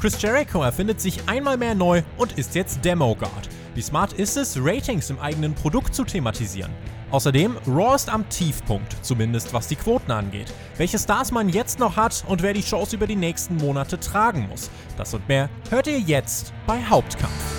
Chris Jericho erfindet sich einmal mehr neu und ist jetzt Demo God. Wie smart ist es, Ratings im eigenen Produkt zu thematisieren? Außerdem, Raw ist am Tiefpunkt, zumindest was die Quoten angeht. Welche Stars man jetzt noch hat und wer die Shows über die nächsten Monate tragen muss. Das und mehr hört ihr jetzt bei Hauptkampf.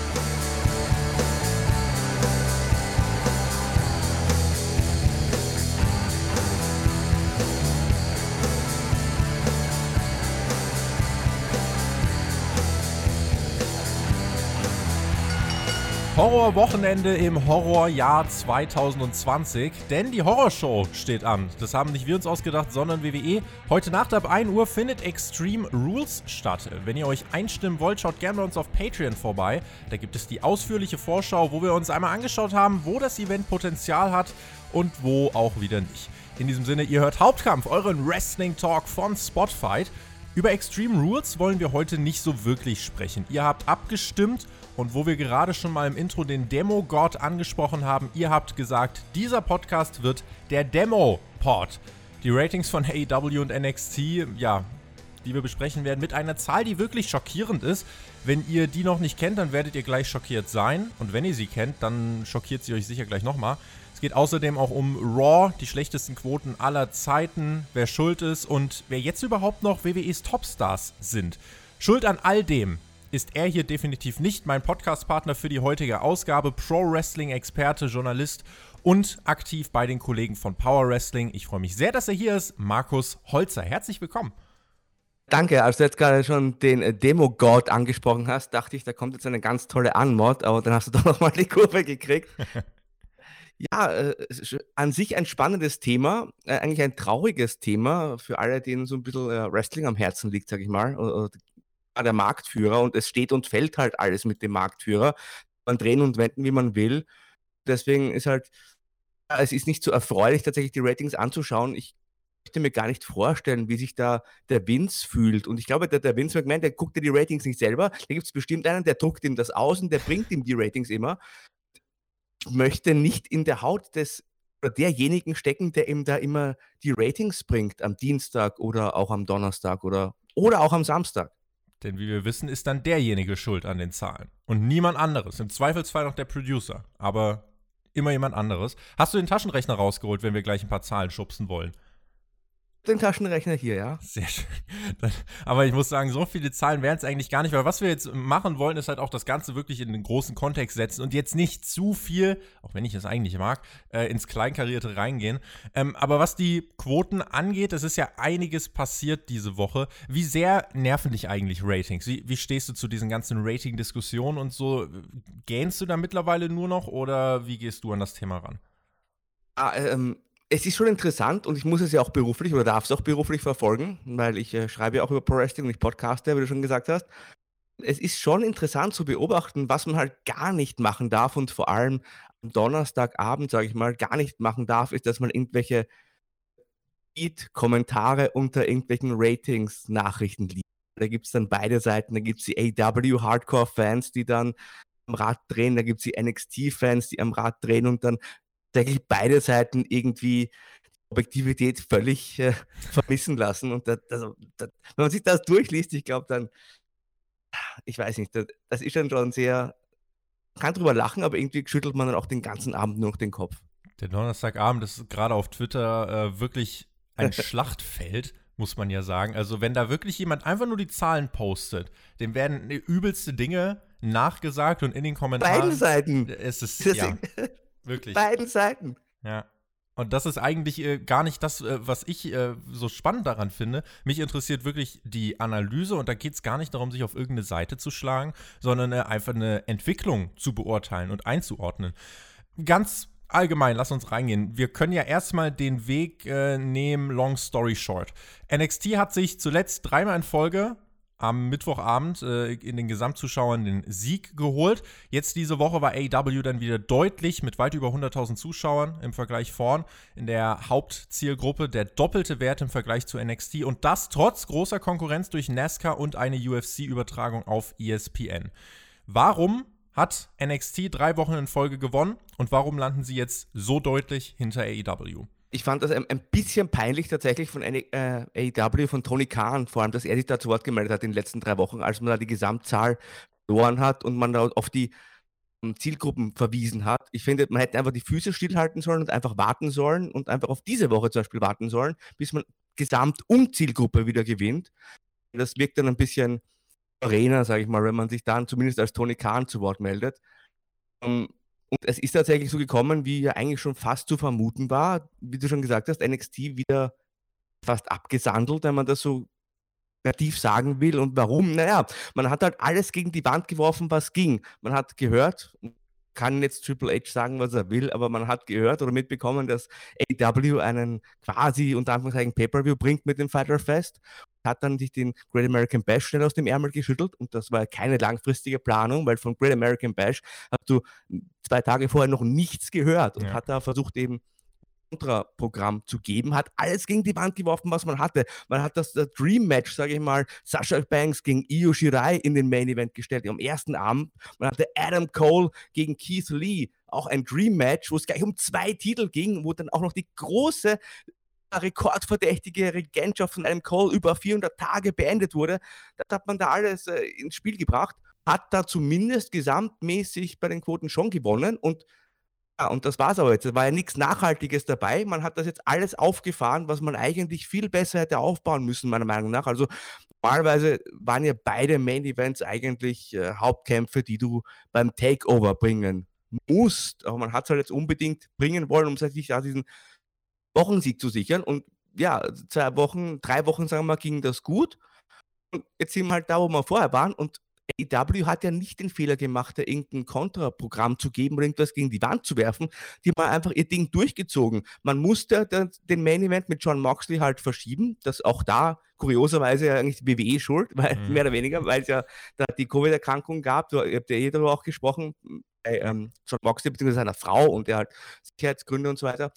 Horrorwochenende im Horrorjahr 2020, denn die Horrorshow steht an. Das haben nicht wir uns ausgedacht, sondern WWE. Heute Nacht ab 1 Uhr findet Extreme Rules statt. Wenn ihr euch einstimmen wollt, schaut gerne bei uns auf Patreon vorbei. Da gibt es die ausführliche Vorschau, wo wir uns einmal angeschaut haben, wo das Event Potenzial hat und wo auch wieder nicht. In diesem Sinne, ihr hört Hauptkampf, euren Wrestling Talk von Spotfight. Über Extreme Rules wollen wir heute nicht so wirklich sprechen. Ihr habt abgestimmt und wo wir gerade schon mal im Intro den Demo-God angesprochen haben, ihr habt gesagt, dieser Podcast wird der Demo-Pod. Die Ratings von AEW und NXT, ja, die wir besprechen werden, mit einer Zahl, die wirklich schockierend ist. Wenn ihr die noch nicht kennt, dann werdet ihr gleich schockiert sein. Und wenn ihr sie kennt, dann schockiert sie euch sicher gleich nochmal. Es geht außerdem auch um Raw, die schlechtesten Quoten aller Zeiten, wer schuld ist und wer jetzt überhaupt noch WWEs Topstars sind. Schuld an all dem ist er hier definitiv nicht mein Podcastpartner für die heutige Ausgabe. Pro-Wrestling-Experte, Journalist und aktiv bei den Kollegen von Power Wrestling. Ich freue mich sehr, dass er hier ist. Markus Holzer, herzlich willkommen. Danke, als du jetzt gerade schon den Demo-God angesprochen hast, dachte ich, da kommt jetzt eine ganz tolle Anmod, aber dann hast du doch nochmal die Kurve gekriegt. ja, äh, an sich ein spannendes Thema, äh, eigentlich ein trauriges Thema für alle, denen so ein bisschen äh, Wrestling am Herzen liegt, sag ich mal, oder der Marktführer und es steht und fällt halt alles mit dem Marktführer. Man drehen und wenden, wie man will. Deswegen ist halt, es ist nicht so erfreulich, tatsächlich die Ratings anzuschauen. Ich möchte mir gar nicht vorstellen, wie sich da der Vince fühlt. Und ich glaube, der, der Vince McMahon, der guckt ja die Ratings nicht selber. Da gibt es bestimmt einen, der druckt ihm das aus und der bringt ihm die Ratings immer. Ich möchte nicht in der Haut des oder derjenigen stecken, der ihm da immer die Ratings bringt am Dienstag oder auch am Donnerstag oder, oder auch am Samstag. Denn wie wir wissen, ist dann derjenige schuld an den Zahlen. Und niemand anderes. Im Zweifelsfall noch der Producer. Aber immer jemand anderes. Hast du den Taschenrechner rausgeholt, wenn wir gleich ein paar Zahlen schubsen wollen? Den Taschenrechner hier, ja. Sehr schön. Aber ich muss sagen, so viele Zahlen wären es eigentlich gar nicht, weil was wir jetzt machen wollen, ist halt auch das Ganze wirklich in den großen Kontext setzen und jetzt nicht zu viel, auch wenn ich es eigentlich mag, äh, ins Kleinkarierte reingehen. Ähm, aber was die Quoten angeht, es ist ja einiges passiert diese Woche. Wie sehr nerven dich eigentlich Ratings? Wie, wie stehst du zu diesen ganzen Rating-Diskussionen und so? Gähnst du da mittlerweile nur noch oder wie gehst du an das Thema ran? Ah, ähm, es ist schon interessant und ich muss es ja auch beruflich oder darf es auch beruflich verfolgen, weil ich äh, schreibe ja auch über Pro Wrestling und ich podcaste, wie du schon gesagt hast. Es ist schon interessant zu beobachten, was man halt gar nicht machen darf und vor allem am Donnerstagabend, sage ich mal, gar nicht machen darf, ist, dass man irgendwelche Kommentare unter irgendwelchen Ratings-Nachrichten liest. Da gibt es dann beide Seiten, da gibt es die AW-Hardcore-Fans, die dann am Rad drehen, da gibt es die NXT-Fans, die am Rad drehen und dann tatsächlich beide Seiten irgendwie Objektivität völlig äh, vermissen lassen. Und das, das, das, wenn man sich das durchliest, ich glaube dann, ich weiß nicht, das, ist dann schon sehr, man kann drüber lachen, aber irgendwie schüttelt man dann auch den ganzen Abend nur noch den Kopf. Der Donnerstagabend ist gerade auf Twitter äh, wirklich ein Schlachtfeld, muss man ja sagen. Also wenn da wirklich jemand einfach nur die Zahlen postet, dem werden übelste Dinge nachgesagt und in den Kommentaren. Beiden Seiten. Es ist, ja, Wirklich. Beiden Seiten. Ja. Und das ist eigentlich äh, gar nicht das, äh, was ich äh, so spannend daran finde. Mich interessiert wirklich die Analyse und da geht es gar nicht darum, sich auf irgendeine Seite zu schlagen, sondern äh, einfach eine Entwicklung zu beurteilen und einzuordnen. Ganz allgemein, lass uns reingehen. Wir können ja erstmal den Weg äh, nehmen, long story short. NXT hat sich zuletzt dreimal in Folge am Mittwochabend äh, in den Gesamtzuschauern den Sieg geholt. Jetzt diese Woche war AEW dann wieder deutlich mit weit über 100.000 Zuschauern im Vergleich vorn in der Hauptzielgruppe. Der doppelte Wert im Vergleich zu NXT und das trotz großer Konkurrenz durch NASCAR und eine UFC-Übertragung auf ESPN. Warum hat NXT drei Wochen in Folge gewonnen und warum landen sie jetzt so deutlich hinter AEW? Ich fand das ein, ein bisschen peinlich tatsächlich von äh, AEW, von Tony Khan, vor allem, dass er sich da zu Wort gemeldet hat in den letzten drei Wochen, als man da die Gesamtzahl verloren hat und man da auf die ähm, Zielgruppen verwiesen hat. Ich finde, man hätte einfach die Füße stillhalten sollen und einfach warten sollen und einfach auf diese Woche zum Beispiel warten sollen, bis man Gesamt- und Zielgruppe wieder gewinnt. Das wirkt dann ein bisschen souveräner, sage ich mal, wenn man sich dann zumindest als Tony Khan zu Wort meldet. Ähm, und es ist tatsächlich so gekommen, wie ja eigentlich schon fast zu vermuten war. Wie du schon gesagt hast, NXT wieder fast abgesandelt, wenn man das so kreativ sagen will. Und warum? Naja, man hat halt alles gegen die Wand geworfen, was ging. Man hat gehört, kann jetzt Triple H sagen, was er will, aber man hat gehört oder mitbekommen, dass AW einen quasi unter Anführungszeichen Pay-Per-View bringt mit dem Fighter Fest. Hat dann sich den Great American Bash schnell aus dem Ärmel geschüttelt und das war keine langfristige Planung, weil von Great American Bash hast du zwei Tage vorher noch nichts gehört und ja. hat da versucht eben Kontraprogramm zu geben, hat alles gegen die Wand geworfen, was man hatte. Man hat das, das Dream Match, sage ich mal, Sasha Banks gegen Io Shirai in den Main Event gestellt am ersten Abend. Man hatte Adam Cole gegen Keith Lee, auch ein Dream Match, wo es gleich um zwei Titel ging, wo dann auch noch die große rekordverdächtige Regentschaft von Adam Cole über 400 Tage beendet wurde. Das hat man da alles äh, ins Spiel gebracht, hat da zumindest gesamtmäßig bei den Quoten schon gewonnen und und das war es aber jetzt. Es war ja nichts Nachhaltiges dabei. Man hat das jetzt alles aufgefahren, was man eigentlich viel besser hätte aufbauen müssen, meiner Meinung nach. Also normalerweise waren ja beide Main Events eigentlich äh, Hauptkämpfe, die du beim Takeover bringen musst. Aber man hat es halt jetzt unbedingt bringen wollen, um sich da diesen Wochensieg zu sichern. Und ja, zwei Wochen, drei Wochen, sagen wir mal, ging das gut. Und jetzt sind wir halt da, wo wir vorher waren. Und AEW hat ja nicht den Fehler gemacht, da irgendein Kontraprogramm zu geben oder irgendwas gegen die Wand zu werfen. Die haben einfach ihr Ding durchgezogen. Man musste den Main Event mit John Moxley halt verschieben, das auch da kurioserweise ja eigentlich die WWE schuld, weil, mhm. mehr oder weniger, weil es ja da die Covid-Erkrankung gab. Ihr habt ja eh darüber auch gesprochen, bei ähm, John Moxley bzw. seiner Frau und der halt Sicherheitsgründe und so weiter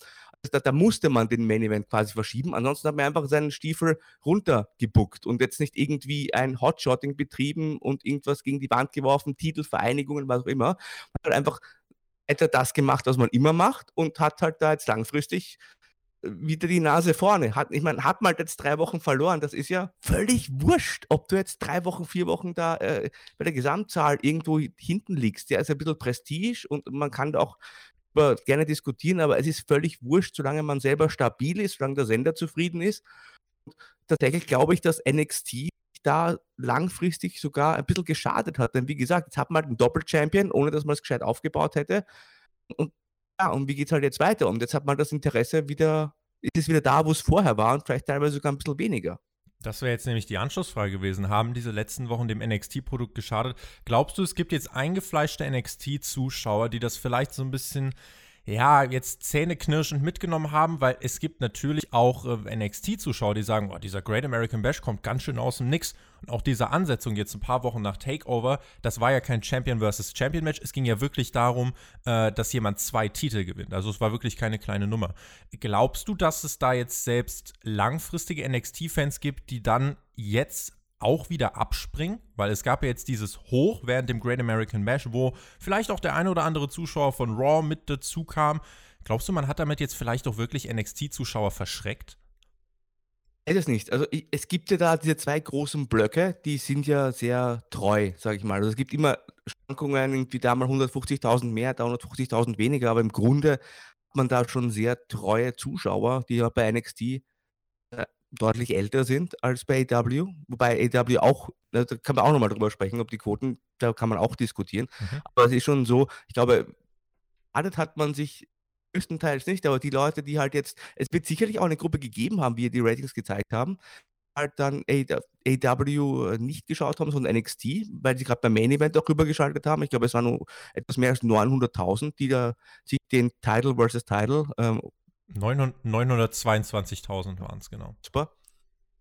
da, da, musste man den Main Event quasi verschieben. Ansonsten hat man einfach seinen Stiefel runtergebuckt und jetzt nicht irgendwie ein Hotshotting betrieben und irgendwas gegen die Wand geworfen, Titelvereinigungen, was auch immer. Man hat einfach etwa das gemacht, was man immer macht und hat halt da jetzt langfristig äh, wieder die Nase vorne. Hat, ich meine, hat man halt jetzt drei Wochen verloren. Das ist ja völlig wurscht, ob du jetzt drei Wochen, vier Wochen da äh, bei der Gesamtzahl irgendwo hinten liegst. Ja, ist ein bisschen Prestige und man kann da auch gerne diskutieren, aber es ist völlig wurscht, solange man selber stabil ist, solange der Sender zufrieden ist. Und tatsächlich glaube ich, dass NXT da langfristig sogar ein bisschen geschadet hat. Denn wie gesagt, jetzt hat man halt einen Doppel-Champion, ohne dass man es gescheit aufgebaut hätte. Und ja, und wie geht es halt jetzt weiter? Und jetzt hat man das Interesse wieder, ist es wieder da, wo es vorher war und vielleicht teilweise sogar ein bisschen weniger. Das wäre jetzt nämlich die Anschlussfrage gewesen. Haben diese letzten Wochen dem NXT-Produkt geschadet? Glaubst du, es gibt jetzt eingefleischte NXT-Zuschauer, die das vielleicht so ein bisschen ja, jetzt zähneknirschend mitgenommen haben, weil es gibt natürlich auch äh, NXT-Zuschauer, die sagen, oh, dieser Great American Bash kommt ganz schön aus dem Nix. Und auch diese Ansetzung jetzt ein paar Wochen nach Takeover, das war ja kein Champion versus Champion Match. Es ging ja wirklich darum, äh, dass jemand zwei Titel gewinnt. Also es war wirklich keine kleine Nummer. Glaubst du, dass es da jetzt selbst langfristige NXT-Fans gibt, die dann jetzt auch wieder abspringen, weil es gab ja jetzt dieses Hoch während dem Great American Bash, wo vielleicht auch der eine oder andere Zuschauer von Raw mit dazu kam. Glaubst du, man hat damit jetzt vielleicht auch wirklich NXT-Zuschauer verschreckt? Es nicht. Also ich, es gibt ja da diese zwei großen Blöcke, die sind ja sehr treu, sage ich mal. Also es gibt immer Schwankungen, irgendwie da mal 150.000 mehr, da 150.000 weniger, aber im Grunde hat man da schon sehr treue Zuschauer, die ja bei NXT deutlich älter sind als bei AW, wobei AW auch, da kann man auch nochmal drüber sprechen, ob die Quoten, da kann man auch diskutieren. Mhm. Aber es ist schon so, ich glaube, alles hat man sich größtenteils nicht, aber die Leute, die halt jetzt, es wird sicherlich auch eine Gruppe gegeben haben, wie die Ratings gezeigt haben, halt dann AW nicht geschaut haben, sondern NXT, weil sie gerade beim Main Event auch rübergeschaltet haben. Ich glaube, es waren nur etwas mehr als 900.000, die da sich den Title versus Title ähm, 922.000 waren es, genau. Super.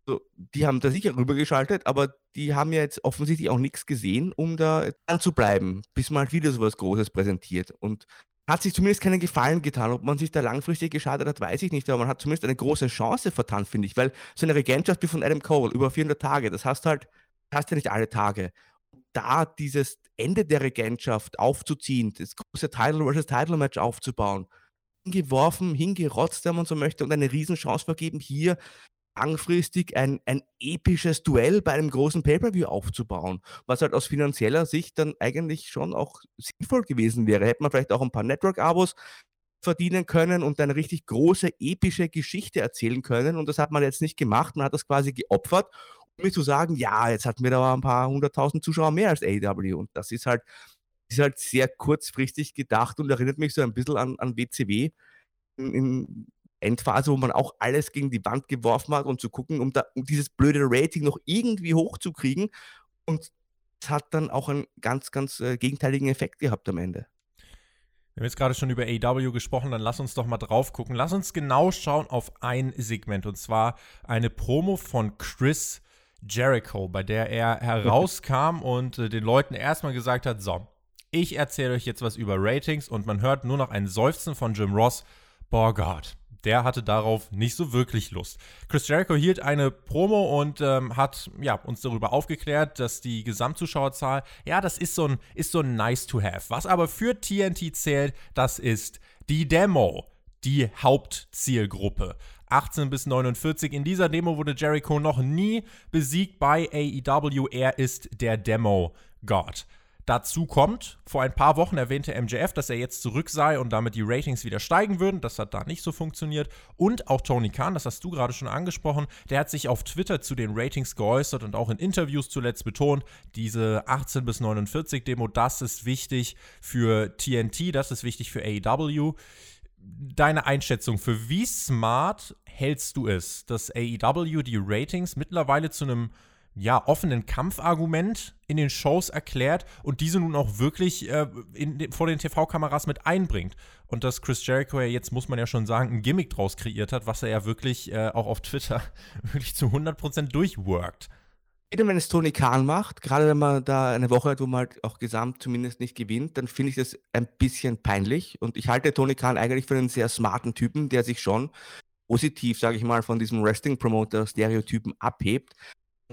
So, die haben da sicher rübergeschaltet, aber die haben ja jetzt offensichtlich auch nichts gesehen, um da dran zu bleiben, bis man halt wieder so was Großes präsentiert. Und hat sich zumindest keinen Gefallen getan. Ob man sich da langfristig geschadet hat, weiß ich nicht, aber man hat zumindest eine große Chance vertan, finde ich, weil so eine Regentschaft wie von Adam Cole über 400 Tage, das hast halt, das hast ja nicht alle Tage. Da dieses Ende der Regentschaft aufzuziehen, das große Title versus Title Match aufzubauen, hingeworfen, hingerotzt, wenn man so möchte, und eine Riesenchance vergeben, hier langfristig ein, ein episches Duell bei einem großen Pay-Per-View aufzubauen, was halt aus finanzieller Sicht dann eigentlich schon auch sinnvoll gewesen wäre. Hätte man vielleicht auch ein paar Network-Abos verdienen können und eine richtig große, epische Geschichte erzählen können. Und das hat man jetzt nicht gemacht. Man hat das quasi geopfert, um mir zu sagen, ja, jetzt hatten wir da ein paar hunderttausend Zuschauer mehr als AEW. Und das ist halt, ist halt sehr kurzfristig gedacht und erinnert mich so ein bisschen an, an WCW in, in Endphase, wo man auch alles gegen die Wand geworfen hat und zu gucken, um, da, um dieses blöde Rating noch irgendwie hochzukriegen. Und es hat dann auch einen ganz, ganz äh, gegenteiligen Effekt gehabt am Ende. Wir haben jetzt gerade schon über AW gesprochen, dann lass uns doch mal drauf gucken. Lass uns genau schauen auf ein Segment und zwar eine Promo von Chris Jericho, bei der er herauskam und äh, den Leuten erstmal gesagt hat: So, ich erzähle euch jetzt was über Ratings und man hört nur noch ein Seufzen von Jim Ross. Boah Gott, der hatte darauf nicht so wirklich Lust. Chris Jericho hielt eine Promo und ähm, hat ja, uns darüber aufgeklärt, dass die Gesamtzuschauerzahl, ja, das ist so ein, ist so ein nice to have. Was aber für TNT zählt, das ist die Demo, die Hauptzielgruppe. 18 bis 49. In dieser Demo wurde Jericho noch nie besiegt bei AEW. Er ist der Demo-God. Dazu kommt, vor ein paar Wochen erwähnte MJF, dass er jetzt zurück sei und damit die Ratings wieder steigen würden. Das hat da nicht so funktioniert. Und auch Tony Khan, das hast du gerade schon angesprochen, der hat sich auf Twitter zu den Ratings geäußert und auch in Interviews zuletzt betont, diese 18 bis 49 Demo, das ist wichtig für TNT, das ist wichtig für AEW. Deine Einschätzung, für wie smart hältst du es, dass AEW die Ratings mittlerweile zu einem ja, offenen Kampfargument in den Shows erklärt und diese nun auch wirklich äh, in, vor den TV-Kameras mit einbringt. Und dass Chris Jericho ja jetzt, muss man ja schon sagen, ein Gimmick draus kreiert hat, was er ja wirklich äh, auch auf Twitter wirklich zu 100% durchworkt. Wieder wenn es Tony Khan macht, gerade wenn man da eine Woche hat, wo man halt auch gesamt zumindest nicht gewinnt, dann finde ich das ein bisschen peinlich. Und ich halte Tony Khan eigentlich für einen sehr smarten Typen, der sich schon positiv, sage ich mal, von diesem Wrestling-Promoter-Stereotypen abhebt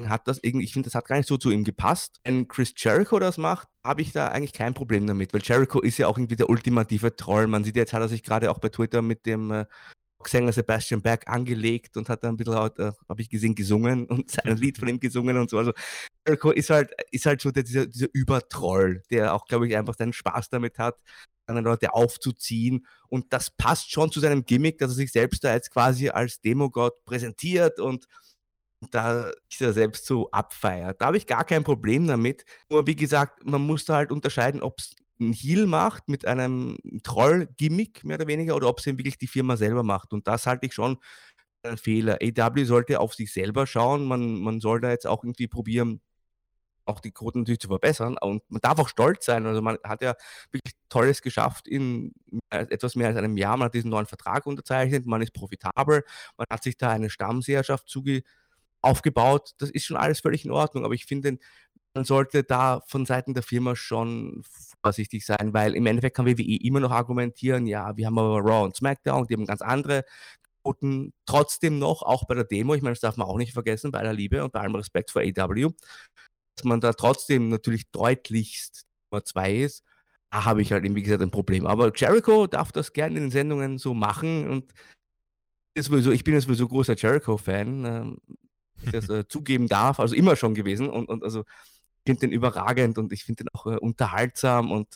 hat das irgendwie, ich finde, das hat gar nicht so zu ihm gepasst. Wenn Chris Jericho das macht, habe ich da eigentlich kein Problem damit, weil Jericho ist ja auch irgendwie der ultimative Troll. Man sieht jetzt, hat er sich gerade auch bei Twitter mit dem äh, Sänger Sebastian Berg angelegt und hat dann ein bisschen, äh, habe ich gesehen, gesungen und sein Lied von ihm gesungen und so. Also Jericho ist halt, ist halt so der, dieser, dieser Übertroll, der auch, glaube ich, einfach seinen Spaß damit hat, andere Leute aufzuziehen. Und das passt schon zu seinem Gimmick, dass er sich selbst da jetzt quasi als Demogott präsentiert und da sich er selbst so abfeiert. Da habe ich gar kein Problem damit. Nur wie gesagt, man muss da halt unterscheiden, ob es ein Heal macht mit einem Troll-Gimmick mehr oder weniger oder ob es eben wirklich die Firma selber macht. Und das halte ich schon ein Fehler. AW sollte auf sich selber schauen. Man, man soll da jetzt auch irgendwie probieren, auch die Quoten natürlich zu verbessern. Und man darf auch stolz sein. Also man hat ja wirklich Tolles geschafft in etwas mehr als einem Jahr. Man hat diesen neuen Vertrag unterzeichnet, man ist profitabel, man hat sich da eine Stammseherschaft zuge aufgebaut. Das ist schon alles völlig in Ordnung, aber ich finde, man sollte da von Seiten der Firma schon vorsichtig sein, weil im Endeffekt kann WWE immer noch argumentieren, ja, wir haben aber Raw und SmackDown, die haben ganz andere Quoten trotzdem noch, auch bei der Demo, ich meine, das darf man auch nicht vergessen, bei aller Liebe und bei allem Respekt vor AW, dass man da trotzdem natürlich deutlichst Nummer zwei ist, da habe ich halt, wie gesagt, ein Problem. Aber Jericho darf das gerne in den Sendungen so machen und ist sowieso, ich bin ja sowieso großer Jericho-Fan. Ich das äh, zugeben darf, also immer schon gewesen. Und, und also finde den überragend und ich finde den auch äh, unterhaltsam und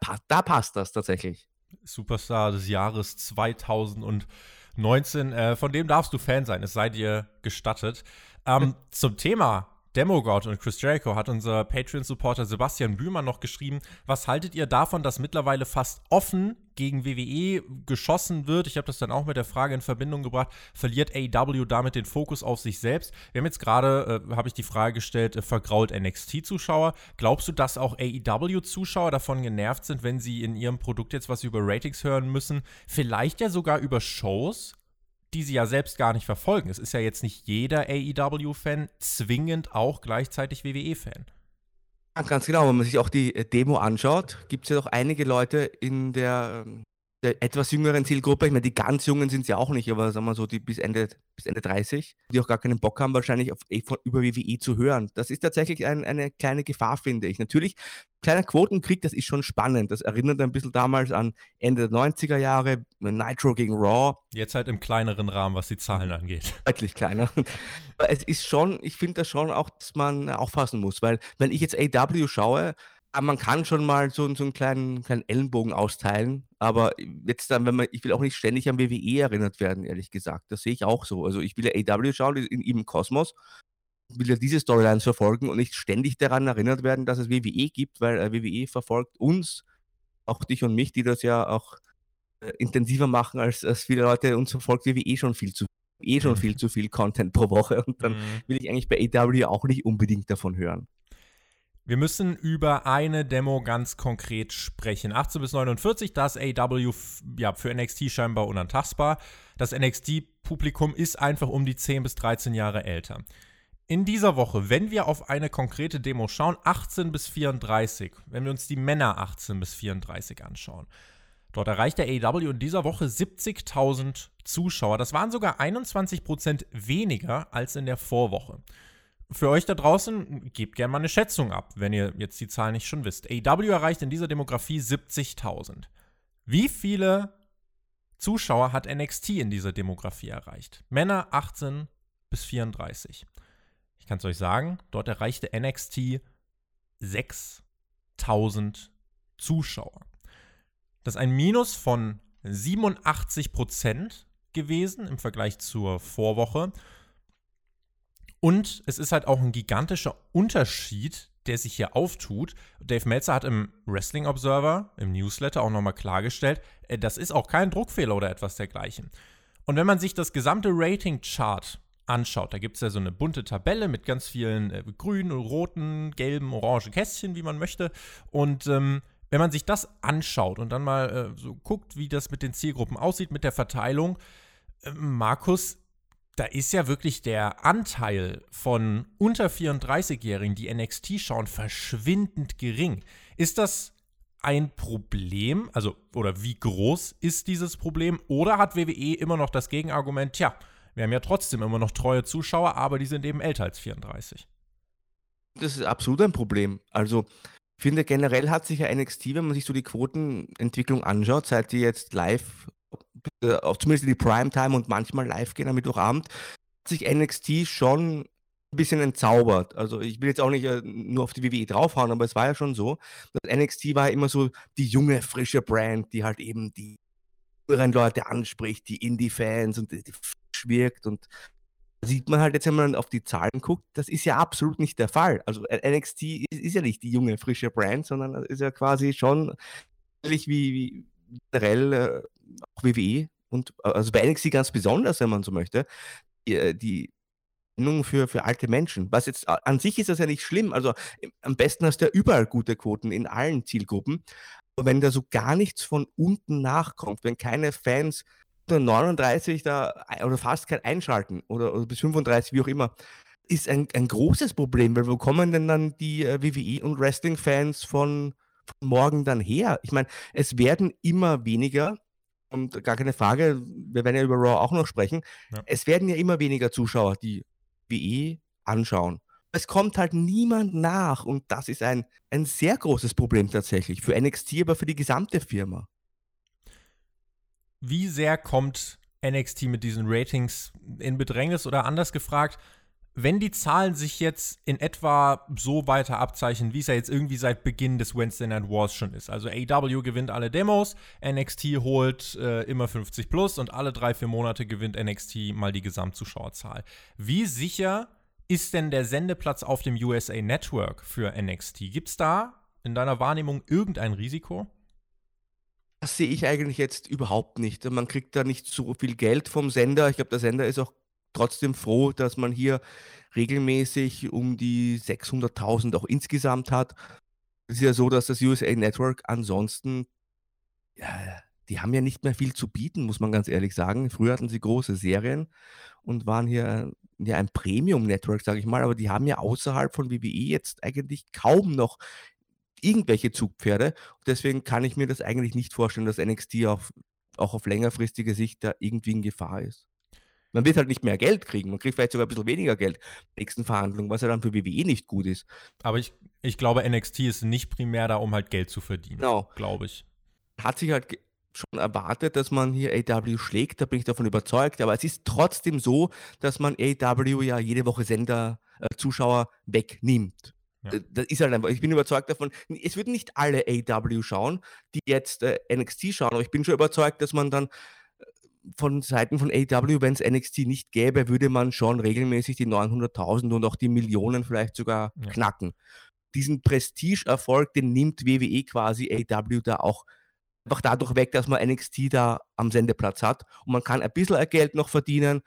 pa da passt das tatsächlich. Superstar des Jahres 2019. Äh, von dem darfst du Fan sein, es sei dir gestattet. Ähm, zum Thema Demogod und Chris Jericho hat unser Patreon-Supporter Sebastian Bühmer noch geschrieben. Was haltet ihr davon, dass mittlerweile fast offen gegen WWE geschossen wird? Ich habe das dann auch mit der Frage in Verbindung gebracht. Verliert AEW damit den Fokus auf sich selbst? Wir haben jetzt gerade, äh, habe ich die Frage gestellt, äh, vergrault NXT-Zuschauer. Glaubst du, dass auch AEW-Zuschauer davon genervt sind, wenn sie in ihrem Produkt jetzt was über Ratings hören müssen? Vielleicht ja sogar über Shows? Die sie ja selbst gar nicht verfolgen. Es ist ja jetzt nicht jeder AEW-Fan zwingend auch gleichzeitig WWE-Fan. Ganz genau, wenn man sich auch die äh, Demo anschaut, gibt es ja doch einige Leute in der ähm, der etwas jüngeren Zielgruppe, ich meine, die ganz Jungen sind ja auch nicht, aber sagen wir so, die bis Ende, bis Ende 30, die auch gar keinen Bock haben, wahrscheinlich auf, eh über WWE zu hören. Das ist tatsächlich ein, eine kleine Gefahr, finde ich. Natürlich, kleiner Quotenkrieg, das ist schon spannend. Das erinnert ein bisschen damals an Ende der 90er Jahre, Nitro gegen Raw. Jetzt halt im kleineren Rahmen, was die Zahlen angeht. Deutlich kleiner. Aber es ist schon, ich finde das schon auch, dass man aufpassen muss, weil wenn ich jetzt AW schaue, aber man kann schon mal so, so einen kleinen, kleinen Ellenbogen austeilen, aber jetzt dann, wenn man, ich will auch nicht ständig an WWE erinnert werden, ehrlich gesagt. Das sehe ich auch so. Also ich will ja AW schauen in ihrem Kosmos, will ja diese Storylines verfolgen und nicht ständig daran erinnert werden, dass es WWE gibt, weil äh, WWE verfolgt uns, auch dich und mich, die das ja auch äh, intensiver machen als, als viele Leute. Uns verfolgt WWE schon viel zu eh schon mhm. viel zu viel Content pro Woche und dann mhm. will ich eigentlich bei AW auch nicht unbedingt davon hören. Wir müssen über eine Demo ganz konkret sprechen. 18 bis 49, das AW ja, für NXT scheinbar unantastbar. Das NXT-Publikum ist einfach um die 10 bis 13 Jahre älter. In dieser Woche, wenn wir auf eine konkrete Demo schauen, 18 bis 34, wenn wir uns die Männer 18 bis 34 anschauen, dort erreicht der AW in dieser Woche 70.000 Zuschauer. Das waren sogar 21% weniger als in der Vorwoche für euch da draußen, gebt gerne mal eine Schätzung ab, wenn ihr jetzt die Zahl nicht schon wisst. AW erreicht in dieser Demografie 70.000. Wie viele Zuschauer hat NXT in dieser Demografie erreicht? Männer 18 bis 34. Ich kann es euch sagen, dort erreichte NXT 6.000 Zuschauer. Das ist ein Minus von 87 Prozent gewesen im Vergleich zur Vorwoche. Und es ist halt auch ein gigantischer Unterschied, der sich hier auftut. Dave Meltzer hat im Wrestling Observer, im Newsletter auch nochmal klargestellt, äh, das ist auch kein Druckfehler oder etwas dergleichen. Und wenn man sich das gesamte Rating-Chart anschaut, da gibt es ja so eine bunte Tabelle mit ganz vielen äh, grünen, roten, gelben, orangen Kästchen, wie man möchte. Und ähm, wenn man sich das anschaut und dann mal äh, so guckt, wie das mit den Zielgruppen aussieht, mit der Verteilung, äh, Markus, da ist ja wirklich der Anteil von unter 34-Jährigen, die NXT schauen, verschwindend gering. Ist das ein Problem? Also, oder wie groß ist dieses Problem? Oder hat WWE immer noch das Gegenargument, tja, wir haben ja trotzdem immer noch treue Zuschauer, aber die sind eben älter als 34? Das ist absolut ein Problem. Also, ich finde generell hat sich ja NXT, wenn man sich so die Quotenentwicklung anschaut, seit die jetzt live äh, auf zumindest in die Primetime und manchmal live gehen am Mittwochabend, hat sich NXT schon ein bisschen entzaubert. Also ich will jetzt auch nicht äh, nur auf die WWE draufhauen, aber es war ja schon so, dass NXT war immer so die junge, frische Brand, die halt eben die jüngeren Leute anspricht, die Indie-Fans und die, die wirkt und sieht man halt jetzt, wenn man auf die Zahlen guckt, das ist ja absolut nicht der Fall. Also NXT ist, ist ja nicht die junge, frische Brand, sondern ist ja quasi schon ähnlich wie, wie generell äh, auch WWE und also bei NXT ganz besonders, wenn man so möchte, die, äh, die für, für alte Menschen. Was jetzt an sich ist das ja nicht schlimm. Also am besten hast du ja überall gute Quoten in allen Zielgruppen. Aber wenn da so gar nichts von unten nachkommt, wenn keine Fans unter 39 da oder fast kein einschalten oder, oder bis 35, wie auch immer, ist ein, ein großes Problem, weil wo kommen denn dann die äh, WWE und Wrestling-Fans von, von morgen dann her? Ich meine, es werden immer weniger und gar keine Frage, wir werden ja über Raw auch noch sprechen. Ja. Es werden ja immer weniger Zuschauer, die WE anschauen. Es kommt halt niemand nach und das ist ein, ein sehr großes Problem tatsächlich. Für NXT, aber für die gesamte Firma. Wie sehr kommt NXT mit diesen Ratings in Bedrängnis oder anders gefragt, wenn die Zahlen sich jetzt in etwa so weiter abzeichnen, wie es ja jetzt irgendwie seit Beginn des Wednesday Night Wars schon ist. Also AW gewinnt alle Demos, NXT holt äh, immer 50 plus und alle drei, vier Monate gewinnt NXT mal die Gesamtzuschauerzahl. Wie sicher ist denn der Sendeplatz auf dem USA Network für NXT? Gibt es da in deiner Wahrnehmung irgendein Risiko? Das sehe ich eigentlich jetzt überhaupt nicht. Man kriegt da nicht so viel Geld vom Sender. Ich glaube, der Sender ist auch trotzdem froh, dass man hier regelmäßig um die 600.000 auch insgesamt hat. Es ist ja so, dass das USA Network ansonsten, ja, die haben ja nicht mehr viel zu bieten, muss man ganz ehrlich sagen. Früher hatten sie große Serien und waren hier ja ein Premium-Network, sage ich mal, aber die haben ja außerhalb von WWE jetzt eigentlich kaum noch irgendwelche Zugpferde. Und deswegen kann ich mir das eigentlich nicht vorstellen, dass NXT auf auch auf längerfristige Sicht da irgendwie in Gefahr ist. Man wird halt nicht mehr Geld kriegen. Man kriegt vielleicht sogar ein bisschen weniger Geld in der nächsten Verhandlung, was ja dann für WWE nicht gut ist. Aber ich, ich glaube, NXT ist nicht primär da, um halt Geld zu verdienen. Genau. Glaube ich. Hat sich halt schon erwartet, dass man hier AW schlägt, da bin ich davon überzeugt. Aber es ist trotzdem so, dass man AW ja jede Woche Sender, äh, Zuschauer wegnimmt. Ja. Äh, das ist halt einfach, ich bin überzeugt davon, es würden nicht alle AW schauen, die jetzt äh, NXT schauen, aber ich bin schon überzeugt, dass man dann von Seiten von AW, wenn es NXT nicht gäbe, würde man schon regelmäßig die 900.000 und auch die Millionen vielleicht sogar ja. knacken. Diesen Prestigeerfolg, den nimmt WWE quasi AW da auch einfach dadurch weg, dass man NXT da am Sendeplatz hat und man kann ein bisschen Geld noch verdienen.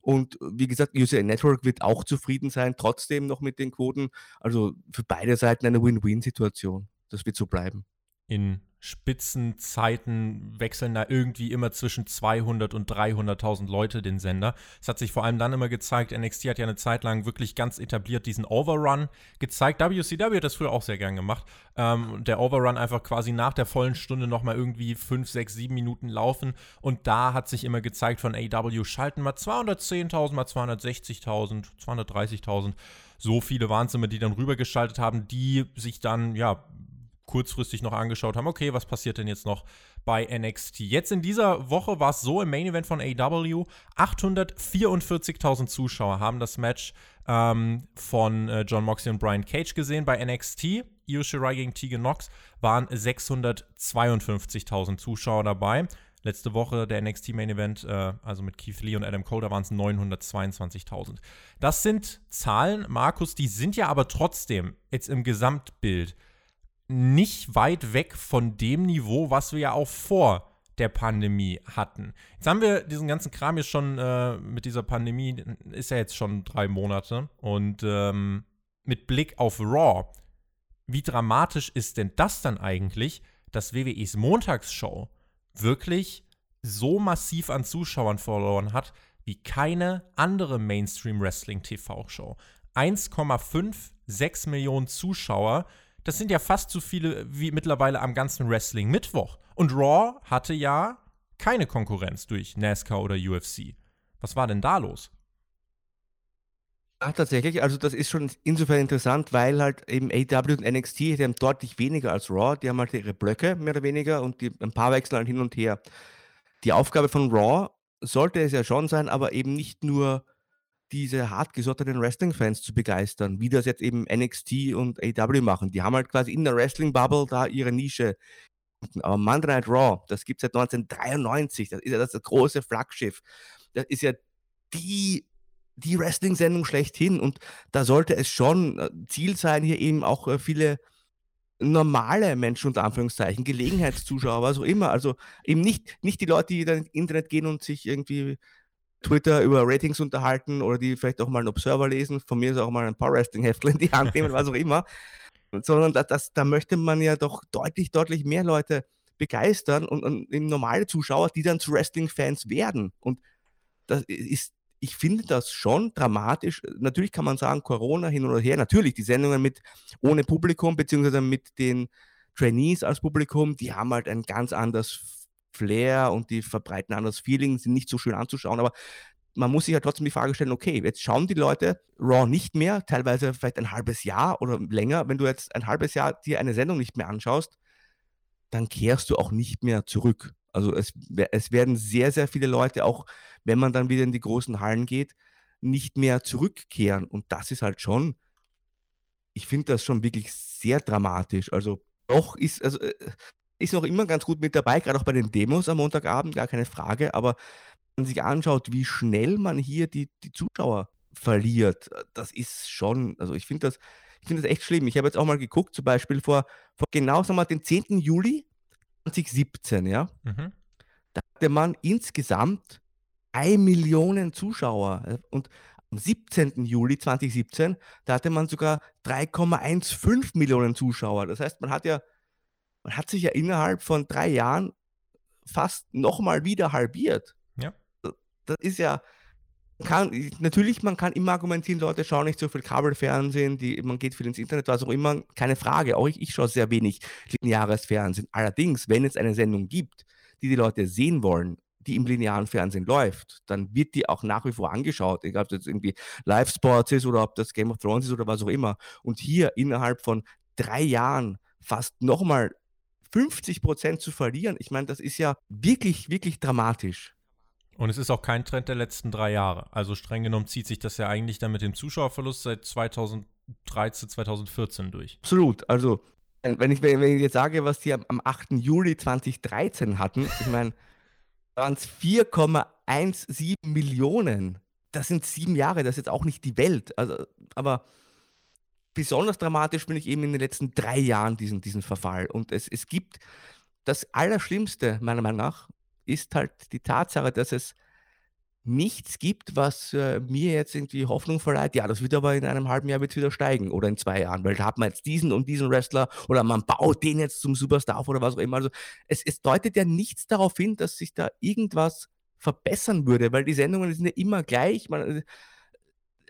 Und wie gesagt, USA Network wird auch zufrieden sein, trotzdem noch mit den Quoten. Also für beide Seiten eine Win-Win-Situation. Das wird so bleiben. In Spitzenzeiten wechseln da irgendwie immer zwischen 200 und 300.000 Leute den Sender. Es hat sich vor allem dann immer gezeigt, NXT hat ja eine Zeit lang wirklich ganz etabliert diesen Overrun gezeigt. WCW hat das früher auch sehr gern gemacht. Ähm, der Overrun einfach quasi nach der vollen Stunde nochmal irgendwie 5, 6, 7 Minuten laufen. Und da hat sich immer gezeigt von AW, schalten mal 210.000, mal 260.000, 230.000 so viele waren es immer, die dann rübergeschaltet haben, die sich dann, ja, kurzfristig noch angeschaut haben, okay, was passiert denn jetzt noch bei NXT? Jetzt in dieser Woche war es so im Main Event von AW, 844.000 Zuschauer haben das Match ähm, von äh, John Moxley und Brian Cage gesehen. Bei NXT, Io Shirai gegen Tegan Knox, waren 652.000 Zuschauer dabei. Letzte Woche der NXT Main Event, äh, also mit Keith Lee und Adam Cole, da waren es 922.000. Das sind Zahlen, Markus, die sind ja aber trotzdem jetzt im Gesamtbild nicht weit weg von dem Niveau, was wir ja auch vor der Pandemie hatten. Jetzt haben wir diesen ganzen Kram jetzt schon äh, mit dieser Pandemie, ist ja jetzt schon drei Monate. Und ähm, mit Blick auf Raw, wie dramatisch ist denn das dann eigentlich, dass WWEs Montagsshow wirklich so massiv an Zuschauern verloren hat, wie keine andere Mainstream-Wrestling-TV-Show. 1,56 Millionen Zuschauer das sind ja fast so viele wie mittlerweile am ganzen Wrestling Mittwoch. Und Raw hatte ja keine Konkurrenz durch NASCAR oder UFC. Was war denn da los? Ach, tatsächlich, also das ist schon insofern interessant, weil halt eben AW und NXT, die haben deutlich weniger als Raw, die haben halt ihre Blöcke mehr oder weniger und die, ein paar wechseln halt hin und her. Die Aufgabe von Raw sollte es ja schon sein, aber eben nicht nur diese hartgesottenen Wrestling-Fans zu begeistern, wie das jetzt eben NXT und AW machen. Die haben halt quasi in der Wrestling-Bubble da ihre Nische. Aber Monday Night Raw, das gibt es seit 1993, das ist ja das große Flaggschiff. Das ist ja die, die Wrestling-Sendung schlechthin und da sollte es schon äh, Ziel sein, hier eben auch äh, viele normale Menschen unter Anführungszeichen, Gelegenheitszuschauer, was auch immer. Also eben nicht, nicht die Leute, die dann ins Internet gehen und sich irgendwie Twitter über Ratings unterhalten oder die vielleicht auch mal einen Observer lesen, von mir ist auch mal ein Power Wrestling Heftel in die Hand nehmen, was auch immer, sondern das, das, da möchte man ja doch deutlich, deutlich mehr Leute begeistern und, und normale Zuschauer, die dann zu Wrestling-Fans werden. Und das ist, ich finde das schon dramatisch. Natürlich kann man sagen, Corona hin oder her, natürlich die Sendungen mit ohne Publikum, beziehungsweise mit den Trainees als Publikum, die haben halt ein ganz anderes Flair und die verbreiten anderes Feeling, sind nicht so schön anzuschauen, aber man muss sich ja halt trotzdem die Frage stellen, okay, jetzt schauen die Leute Raw nicht mehr, teilweise vielleicht ein halbes Jahr oder länger. Wenn du jetzt ein halbes Jahr dir eine Sendung nicht mehr anschaust, dann kehrst du auch nicht mehr zurück. Also es, es werden sehr, sehr viele Leute, auch wenn man dann wieder in die großen Hallen geht, nicht mehr zurückkehren. Und das ist halt schon, ich finde das schon wirklich sehr dramatisch. Also doch ist, also äh, ist noch immer ganz gut mit dabei, gerade auch bei den Demos am Montagabend, gar keine Frage. Aber wenn man sich anschaut, wie schnell man hier die, die Zuschauer verliert, das ist schon, also ich finde das, ich das echt schlimm. Ich habe jetzt auch mal geguckt, zum Beispiel vor, vor genau, sagen wir mal, den 10. Juli 2017, ja. Mhm. Da hatte man insgesamt 3 Millionen Zuschauer. Und am 17. Juli 2017, da hatte man sogar 3,15 Millionen Zuschauer. Das heißt, man hat ja man hat sich ja innerhalb von drei Jahren fast nochmal wieder halbiert. Ja. Das ist ja, kann, natürlich, man kann immer argumentieren, Leute schauen nicht so viel Kabelfernsehen, die, man geht viel ins Internet, was auch immer, keine Frage. Auch ich, ich schaue sehr wenig lineares Fernsehen. Allerdings, wenn es eine Sendung gibt, die die Leute sehen wollen, die im linearen Fernsehen läuft, dann wird die auch nach wie vor angeschaut, egal ob das irgendwie Live-Sports ist oder ob das Game of Thrones ist oder was auch immer. Und hier innerhalb von drei Jahren fast nochmal 50 Prozent zu verlieren, ich meine, das ist ja wirklich, wirklich dramatisch. Und es ist auch kein Trend der letzten drei Jahre. Also streng genommen zieht sich das ja eigentlich dann mit dem Zuschauerverlust seit 2013, 2014 durch. Absolut. Also, wenn ich, wenn ich jetzt sage, was die am, am 8. Juli 2013 hatten, ich meine, waren es 4,17 Millionen. Das sind sieben Jahre, das ist jetzt auch nicht die Welt. Also, aber besonders dramatisch bin ich eben in den letzten drei Jahren diesen, diesen Verfall. Und es, es gibt das Allerschlimmste, meiner Meinung nach, ist halt die Tatsache, dass es nichts gibt, was äh, mir jetzt irgendwie Hoffnung verleiht, ja, das wird aber in einem halben Jahr wird wieder steigen oder in zwei Jahren, weil da hat man jetzt diesen und diesen Wrestler oder man baut den jetzt zum Superstar auf oder was auch immer. Also es, es deutet ja nichts darauf hin, dass sich da irgendwas verbessern würde, weil die Sendungen sind ja immer gleich. Man, äh,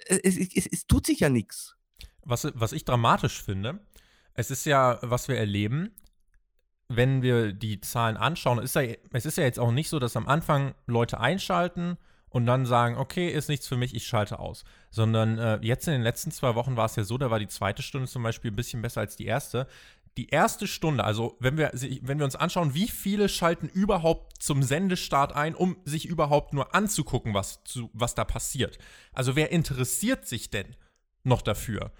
es, es, es tut sich ja nichts. Was, was ich dramatisch finde, es ist ja, was wir erleben, wenn wir die Zahlen anschauen, ist ja, es ist ja jetzt auch nicht so, dass am Anfang Leute einschalten und dann sagen, okay, ist nichts für mich, ich schalte aus. Sondern äh, jetzt in den letzten zwei Wochen war es ja so, da war die zweite Stunde zum Beispiel ein bisschen besser als die erste. Die erste Stunde, also wenn wir, wenn wir uns anschauen, wie viele schalten überhaupt zum Sendestart ein, um sich überhaupt nur anzugucken, was, zu, was da passiert. Also wer interessiert sich denn noch dafür?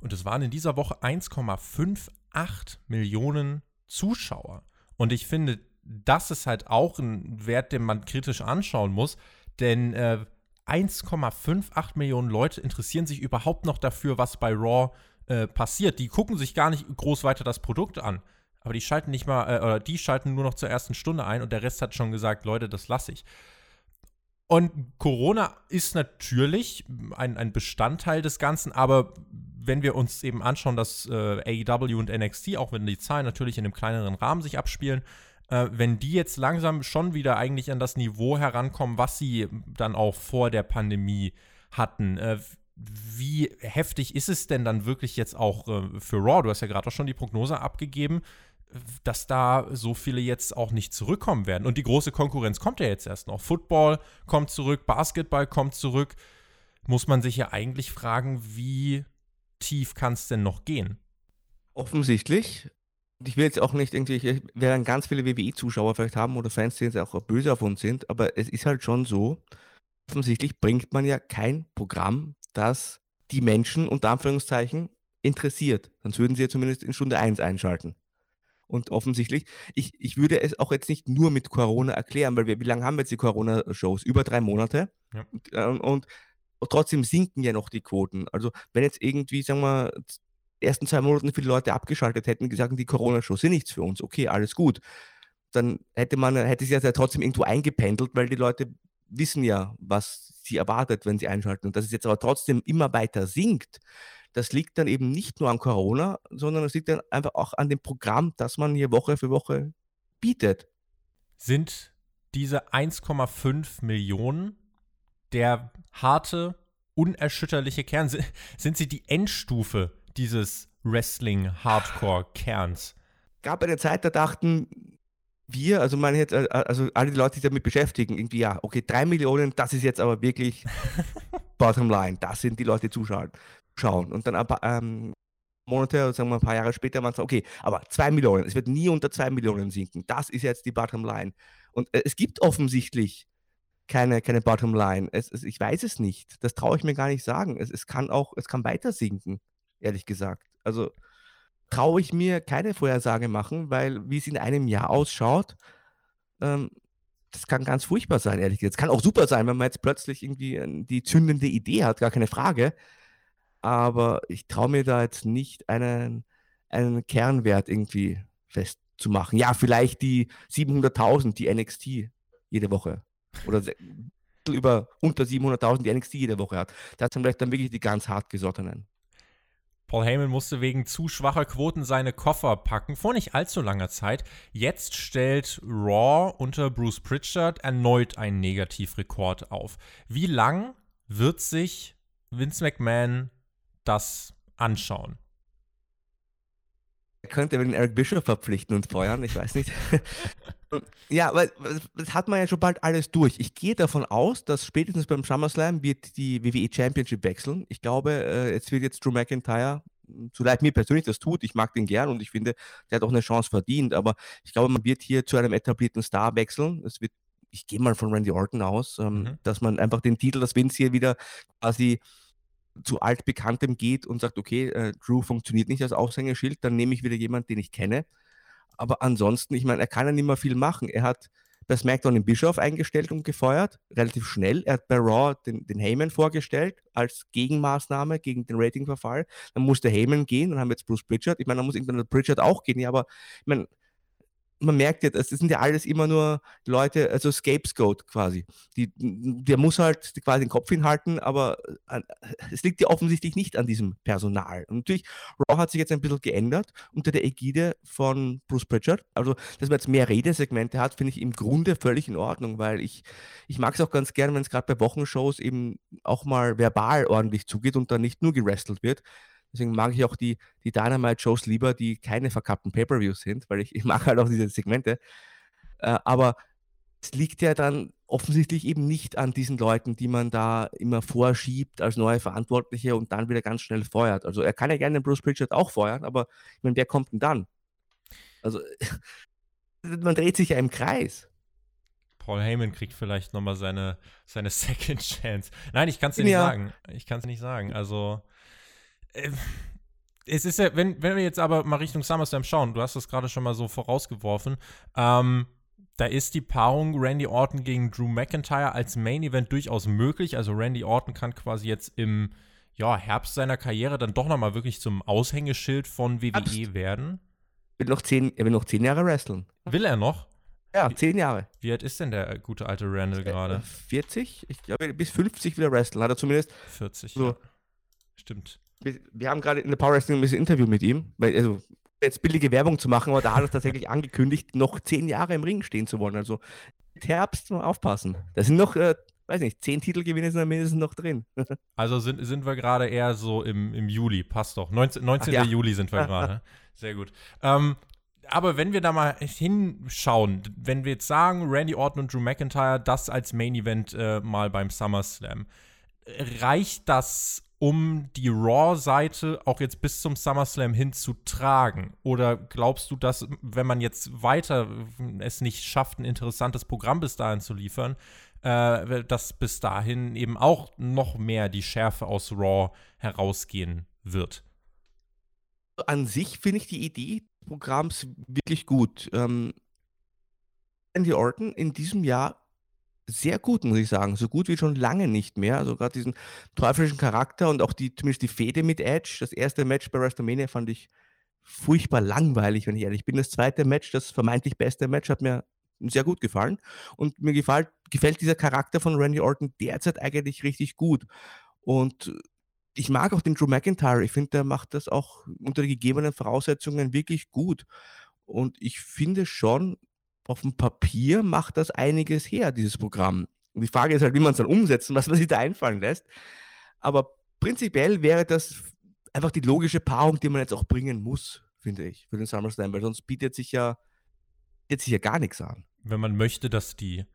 Und es waren in dieser Woche 1,58 Millionen Zuschauer. Und ich finde, das ist halt auch ein Wert, den man kritisch anschauen muss, denn äh, 1,58 Millionen Leute interessieren sich überhaupt noch dafür, was bei Raw äh, passiert. Die gucken sich gar nicht groß weiter das Produkt an. Aber die schalten nicht mal, äh, oder die schalten nur noch zur ersten Stunde ein und der Rest hat schon gesagt, Leute, das lasse ich. Und Corona ist natürlich ein, ein Bestandteil des Ganzen, aber wenn wir uns eben anschauen, dass äh, AEW und NXT, auch wenn die Zahlen natürlich in einem kleineren Rahmen sich abspielen, äh, wenn die jetzt langsam schon wieder eigentlich an das Niveau herankommen, was sie dann auch vor der Pandemie hatten, äh, wie heftig ist es denn dann wirklich jetzt auch äh, für Raw? Du hast ja gerade auch schon die Prognose abgegeben, dass da so viele jetzt auch nicht zurückkommen werden. Und die große Konkurrenz kommt ja jetzt erst noch. Football kommt zurück, Basketball kommt zurück. Muss man sich ja eigentlich fragen, wie tief kann es denn noch gehen? Offensichtlich ich will jetzt auch nicht irgendwie, ich werden ganz viele WWE-Zuschauer vielleicht haben oder Fans, die jetzt auch böse auf uns sind, aber es ist halt schon so, offensichtlich bringt man ja kein Programm, das die Menschen unter Anführungszeichen interessiert. Sonst würden sie ja zumindest in Stunde 1 einschalten. Und offensichtlich, ich, ich würde es auch jetzt nicht nur mit Corona erklären, weil wir, wie lange haben wir jetzt die Corona-Shows? Über drei Monate. Ja. Und, ähm, und trotzdem sinken ja noch die Quoten. Also wenn jetzt irgendwie, sagen wir, ersten zwei Monaten viele Leute abgeschaltet hätten, gesagt, die Corona-Shows sind nichts für uns, okay, alles gut. Dann hätte man, hätte sich ja trotzdem irgendwo eingependelt, weil die Leute wissen ja, was sie erwartet, wenn sie einschalten. Und dass es jetzt aber trotzdem immer weiter sinkt, das liegt dann eben nicht nur an Corona, sondern es liegt dann einfach auch an dem Programm, das man hier Woche für Woche bietet. Sind diese 1,5 Millionen der harte, unerschütterliche Kern, sind sie die Endstufe dieses Wrestling-Hardcore-Kerns. Gab eine Zeit, da dachten wir, also man jetzt, äh, also alle die Leute, die sich damit beschäftigen, irgendwie, ja, okay, drei Millionen, das ist jetzt aber wirklich bottom line, das sind die Leute, die zuschauen. Schauen. Und dann ein paar ähm, Monate, sagen wir ein paar Jahre später, man sagt, okay, aber zwei Millionen, es wird nie unter zwei Millionen sinken, das ist jetzt die bottom line. Und äh, es gibt offensichtlich keine, keine bottom line. Es, es, ich weiß es nicht, das traue ich mir gar nicht sagen. Es, es kann auch, es kann weiter sinken ehrlich gesagt. Also traue ich mir keine Vorhersage machen, weil wie es in einem Jahr ausschaut, ähm, das kann ganz furchtbar sein, ehrlich gesagt. Es kann auch super sein, wenn man jetzt plötzlich irgendwie äh, die zündende Idee hat, gar keine Frage. Aber ich traue mir da jetzt nicht einen, einen Kernwert irgendwie festzumachen. Ja, vielleicht die 700.000, die NXT jede Woche. Oder über unter 700.000, die NXT jede Woche hat. Das sind vielleicht dann wirklich die ganz hartgesottenen. Paul Heyman musste wegen zu schwacher Quoten seine Koffer packen, vor nicht allzu langer Zeit. Jetzt stellt Raw unter Bruce Pritchard erneut einen Negativrekord auf. Wie lang wird sich Vince McMahon das anschauen? Könnte den Eric Bischoff verpflichten und feuern, ich weiß nicht. ja, weil das hat man ja schon bald alles durch. Ich gehe davon aus, dass spätestens beim SummerSlam wird die WWE Championship wechseln. Ich glaube, äh, es wird jetzt Drew McIntyre, so leid mir persönlich das tut, ich mag den gern und ich finde, der hat auch eine Chance verdient, aber ich glaube, man wird hier zu einem etablierten Star wechseln. Es wird ich gehe mal von Randy Orton aus, ähm, mhm. dass man einfach den Titel, dass Vince hier wieder quasi zu altbekanntem geht und sagt, okay, äh, Drew funktioniert nicht als Aushängeschild, dann nehme ich wieder jemanden, den ich kenne. Aber ansonsten, ich meine, er kann ja nicht mehr viel machen. Er hat bei SmackDown den Bischof eingestellt und gefeuert, relativ schnell. Er hat bei Raw den, den Heyman vorgestellt als Gegenmaßnahme gegen den Ratingverfall. Dann musste Heyman gehen, dann haben wir jetzt Bruce Pritchard. Ich meine, dann muss irgendwann Pritchard auch gehen, ja, aber ich meine, man merkt ja, das sind ja alles immer nur Leute, also Scapegoat quasi. Die, der muss halt quasi den Kopf hinhalten, aber äh, es liegt ja offensichtlich nicht an diesem Personal. Und natürlich, Raw hat sich jetzt ein bisschen geändert unter der Ägide von Bruce Pritchard. Also, dass man jetzt mehr Redesegmente hat, finde ich im Grunde völlig in Ordnung, weil ich, ich mag es auch ganz gerne, wenn es gerade bei Wochenshows eben auch mal verbal ordentlich zugeht und dann nicht nur gerestelt wird. Deswegen mag ich auch die, die Dynamite-Shows lieber, die keine verkappten Pay-Per-Views sind, weil ich, ich mag halt auch diese Segmente. Äh, aber es liegt ja dann offensichtlich eben nicht an diesen Leuten, die man da immer vorschiebt als neue Verantwortliche und dann wieder ganz schnell feuert. Also er kann ja gerne den Bruce Pritchard auch feuern, aber ich meine, wer kommt denn dann? Also man dreht sich ja im Kreis. Paul Heyman kriegt vielleicht nochmal seine, seine Second Chance. Nein, ich kann es dir nicht ja. sagen. Ich kann es nicht sagen. Also es ist ja, wenn, wenn wir jetzt aber mal Richtung SummerSlam schauen, du hast das gerade schon mal so vorausgeworfen, ähm, da ist die Paarung Randy Orton gegen Drew McIntyre als Main Event durchaus möglich. Also Randy Orton kann quasi jetzt im ja, Herbst seiner Karriere dann doch nochmal wirklich zum Aushängeschild von WWE Abs werden. Will noch zehn, er will noch zehn Jahre wresteln. Will er noch? Ja, zehn Jahre. Wie alt ist denn der gute alte Randall gerade? 40? Ich glaube, bis 50 wieder wresteln, hat er zumindest. 40, so. ja. Stimmt wir, wir haben gerade in der Power Wrestling ein bisschen Interview mit ihm, weil, also jetzt billige Werbung zu machen, aber da hat er tatsächlich angekündigt, noch zehn Jahre im Ring stehen zu wollen. Also Herbst aufpassen. Da sind noch, äh, weiß nicht, zehn Titelgewinne sind mindestens noch drin. also sind, sind wir gerade eher so im, im Juli, passt doch. 19. 19. Ja. Juli sind wir gerade. Sehr gut. Ähm, aber wenn wir da mal hinschauen, wenn wir jetzt sagen, Randy Orton und Drew McIntyre, das als Main Event äh, mal beim SummerSlam, reicht das, um die Raw-Seite auch jetzt bis zum SummerSlam hin zu tragen? Oder glaubst du, dass, wenn man jetzt weiter es nicht schafft, ein interessantes Programm bis dahin zu liefern, äh, dass bis dahin eben auch noch mehr die Schärfe aus Raw herausgehen wird? An sich finde ich die Idee des Programms wirklich gut. Ähm, Andy Orton in diesem Jahr sehr gut, muss ich sagen. So gut wie schon lange nicht mehr. Also gerade diesen teuflischen Charakter und auch die, zumindest die Fehde mit Edge. Das erste Match bei WrestleMania fand ich furchtbar langweilig, wenn ich ehrlich bin. Das zweite Match, das vermeintlich beste Match, hat mir sehr gut gefallen. Und mir gefällt, gefällt dieser Charakter von Randy Orton derzeit eigentlich richtig gut. Und ich mag auch den Drew McIntyre. Ich finde, der macht das auch unter gegebenen Voraussetzungen wirklich gut. Und ich finde schon, auf dem Papier macht das einiges her, dieses Programm. Und die Frage ist halt, wie man es dann umsetzt und was man sich da einfallen lässt. Aber prinzipiell wäre das einfach die logische Paarung, die man jetzt auch bringen muss, finde ich, für den SummerSlam, weil sonst bietet sich ja, bietet sich ja gar nichts an. Wenn man möchte, dass die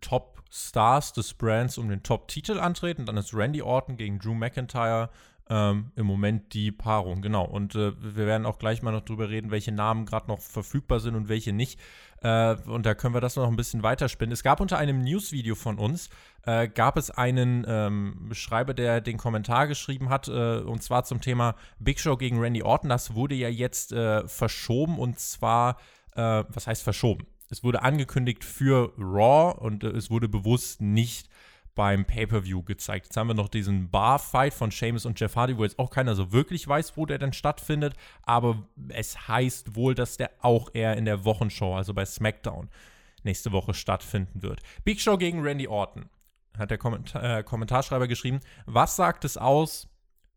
Top-Stars des Brands um den Top-Titel antreten, dann ist Randy Orton gegen Drew McIntyre ähm, im Moment die Paarung, genau. Und äh, wir werden auch gleich mal noch drüber reden, welche Namen gerade noch verfügbar sind und welche nicht. Äh, und da können wir das noch ein bisschen weiterspinnen. Es gab unter einem Newsvideo von uns, äh, gab es einen ähm, Schreiber, der den Kommentar geschrieben hat, äh, und zwar zum Thema Big Show gegen Randy Orton. Das wurde ja jetzt äh, verschoben und zwar, äh, was heißt verschoben? Es wurde angekündigt für Raw und es wurde bewusst nicht beim Pay-Per-View gezeigt. Jetzt haben wir noch diesen Bar-Fight von Seamus und Jeff Hardy, wo jetzt auch keiner so wirklich weiß, wo der denn stattfindet. Aber es heißt wohl, dass der auch eher in der Wochenshow, also bei SmackDown, nächste Woche stattfinden wird. Big Show gegen Randy Orton. Hat der Kommentar äh, Kommentarschreiber geschrieben. Was sagt es aus,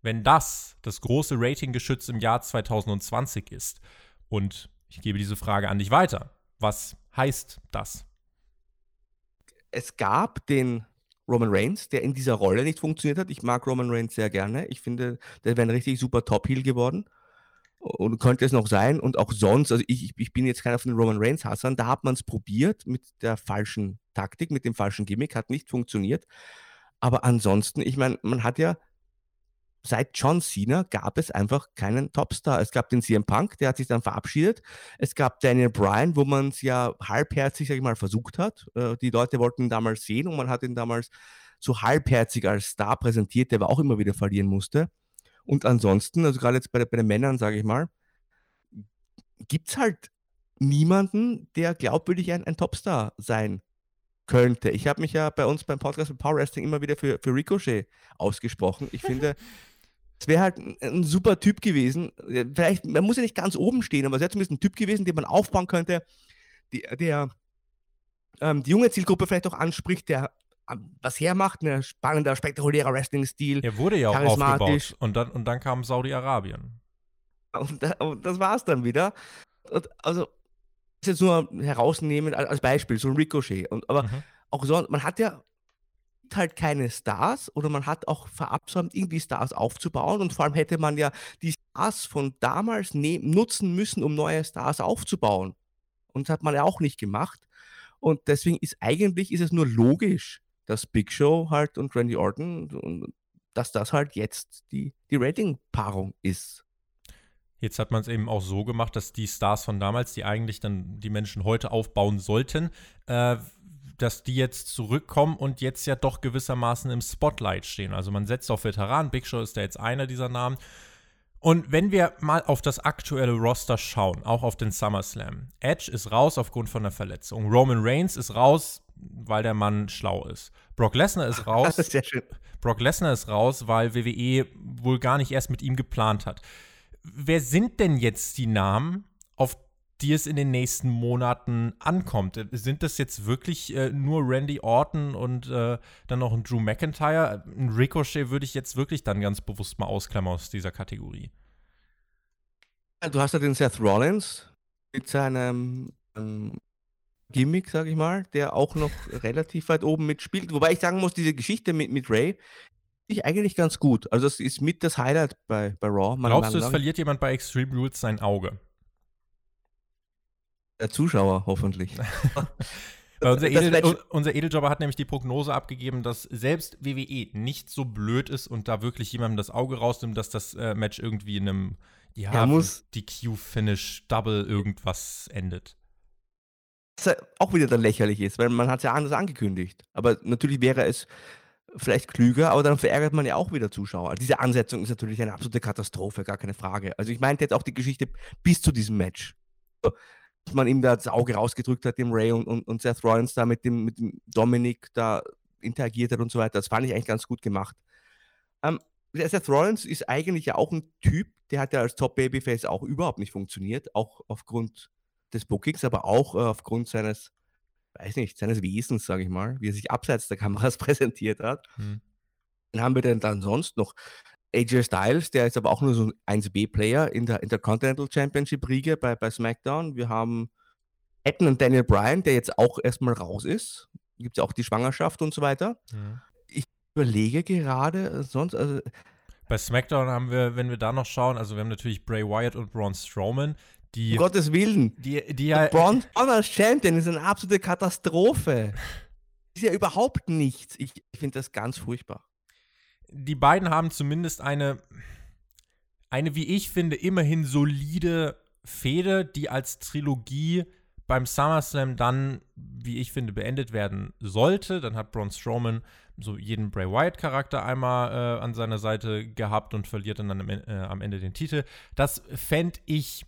wenn das das große Ratinggeschütz im Jahr 2020 ist? Und ich gebe diese Frage an dich weiter. Was heißt das? Es gab den Roman Reigns, der in dieser Rolle nicht funktioniert hat. Ich mag Roman Reigns sehr gerne. Ich finde, der wäre ein richtig super Top-Heel geworden. und könnte es noch sein. Und auch sonst, also ich, ich bin jetzt keiner von den Roman Reigns Hassern, da hat man es probiert mit der falschen Taktik, mit dem falschen Gimmick, hat nicht funktioniert. Aber ansonsten, ich meine, man hat ja seit John Cena gab es einfach keinen Topstar. Es gab den CM Punk, der hat sich dann verabschiedet. Es gab Daniel Bryan, wo man es ja halbherzig, sag ich mal, versucht hat. Äh, die Leute wollten ihn damals sehen und man hat ihn damals so halbherzig als Star präsentiert, der aber auch immer wieder verlieren musste. Und ansonsten, also gerade jetzt bei, bei den Männern, sage ich mal, gibt es halt niemanden, der glaubwürdig ein, ein Topstar sein könnte. Ich habe mich ja bei uns beim Podcast mit Power Wrestling immer wieder für, für Ricochet ausgesprochen. Ich finde, es wäre halt ein, ein, super Typ gewesen. Vielleicht, man muss ja nicht ganz oben stehen, aber es wäre zumindest ein Typ gewesen, den man aufbauen könnte, die, der ähm, die junge Zielgruppe vielleicht auch anspricht, der was hermacht, ein spannender, spektakulärer Wrestling-Stil. Er wurde ja auch aufgebaut und dann, und dann kam Saudi-Arabien. Und, und, das war es dann wieder. Und, also, das jetzt nur herausnehmen als Beispiel, so ein Ricochet. Und, aber mhm. auch so, man hat ja halt keine Stars oder man hat auch verabsäumt, irgendwie Stars aufzubauen und vor allem hätte man ja die Stars von damals nutzen müssen, um neue Stars aufzubauen. Und das hat man ja auch nicht gemacht. Und deswegen ist eigentlich ist es nur logisch, dass Big Show halt und Randy Orton, dass das halt jetzt die, die Rating-Paarung ist. Jetzt hat man es eben auch so gemacht, dass die Stars von damals, die eigentlich dann die Menschen heute aufbauen sollten, äh, dass die jetzt zurückkommen und jetzt ja doch gewissermaßen im Spotlight stehen. Also man setzt auf Veteranen, Big Show ist ja jetzt einer dieser Namen. Und wenn wir mal auf das aktuelle Roster schauen, auch auf den SummerSlam, Edge ist raus aufgrund von einer Verletzung. Roman Reigns ist raus, weil der Mann schlau ist. Brock Lesnar ist raus. Das ist sehr schön. Brock Lesnar ist raus, weil WWE wohl gar nicht erst mit ihm geplant hat. Wer sind denn jetzt die Namen, auf die es in den nächsten Monaten ankommt? Sind das jetzt wirklich äh, nur Randy Orton und äh, dann noch ein Drew McIntyre? Ein Ricochet würde ich jetzt wirklich dann ganz bewusst mal ausklammern aus dieser Kategorie. Du hast ja den Seth Rollins mit seinem ähm, Gimmick, sage ich mal, der auch noch relativ weit oben mitspielt. Wobei ich sagen muss, diese Geschichte mit, mit Ray ich eigentlich ganz gut. Also das ist mit das Highlight bei, bei Raw. Glaubst du, es verliert jemand bei Extreme Rules sein Auge? Der Zuschauer hoffentlich. unser, Edel, unser, Edeljobber hat nämlich die Prognose abgegeben, dass selbst WWE nicht so blöd ist und da wirklich jemandem das Auge rausnimmt, dass das äh, Match irgendwie in einem ja, DQ-Finish Double irgendwas endet auch wieder dann lächerlich ist, weil man hat es ja anders angekündigt. Aber natürlich wäre es vielleicht klüger, aber dann verärgert man ja auch wieder Zuschauer. Diese Ansetzung ist natürlich eine absolute Katastrophe, gar keine Frage. Also ich meinte jetzt auch die Geschichte bis zu diesem Match. Dass man ihm da das Auge rausgedrückt hat, dem Ray und, und, und Seth Rollins da mit dem, mit dem Dominik da interagiert hat und so weiter. Das fand ich eigentlich ganz gut gemacht. Ähm, Seth Rollins ist eigentlich ja auch ein Typ, der hat ja als Top-Babyface auch überhaupt nicht funktioniert, auch aufgrund des Bookings, aber auch äh, aufgrund seines, weiß nicht, seines Wesens, sage ich mal, wie er sich abseits der Kameras präsentiert hat. Hm. Dann haben wir denn dann sonst noch AJ Styles, der ist aber auch nur so ein 1B-Player in der Intercontinental Championship-Riege bei, bei SmackDown. Wir haben Etten und Daniel Bryan, der jetzt auch erstmal raus ist. Gibt es ja auch die Schwangerschaft und so weiter. Hm. Ich überlege gerade, äh, sonst, also bei SmackDown haben wir, wenn wir da noch schauen, also wir haben natürlich Bray Wyatt und Braun Strowman, die, um Gottes Willen. Die, die ja, Braun als Champion ist eine absolute Katastrophe. Ist ja überhaupt nichts. Ich, ich finde das ganz furchtbar. Die beiden haben zumindest eine, eine, wie ich finde, immerhin solide Fehde, die als Trilogie beim SummerSlam dann, wie ich finde, beendet werden sollte. Dann hat Braun Strowman so jeden Bray Wyatt-Charakter einmal äh, an seiner Seite gehabt und verliert dann am, äh, am Ende den Titel. Das fände ich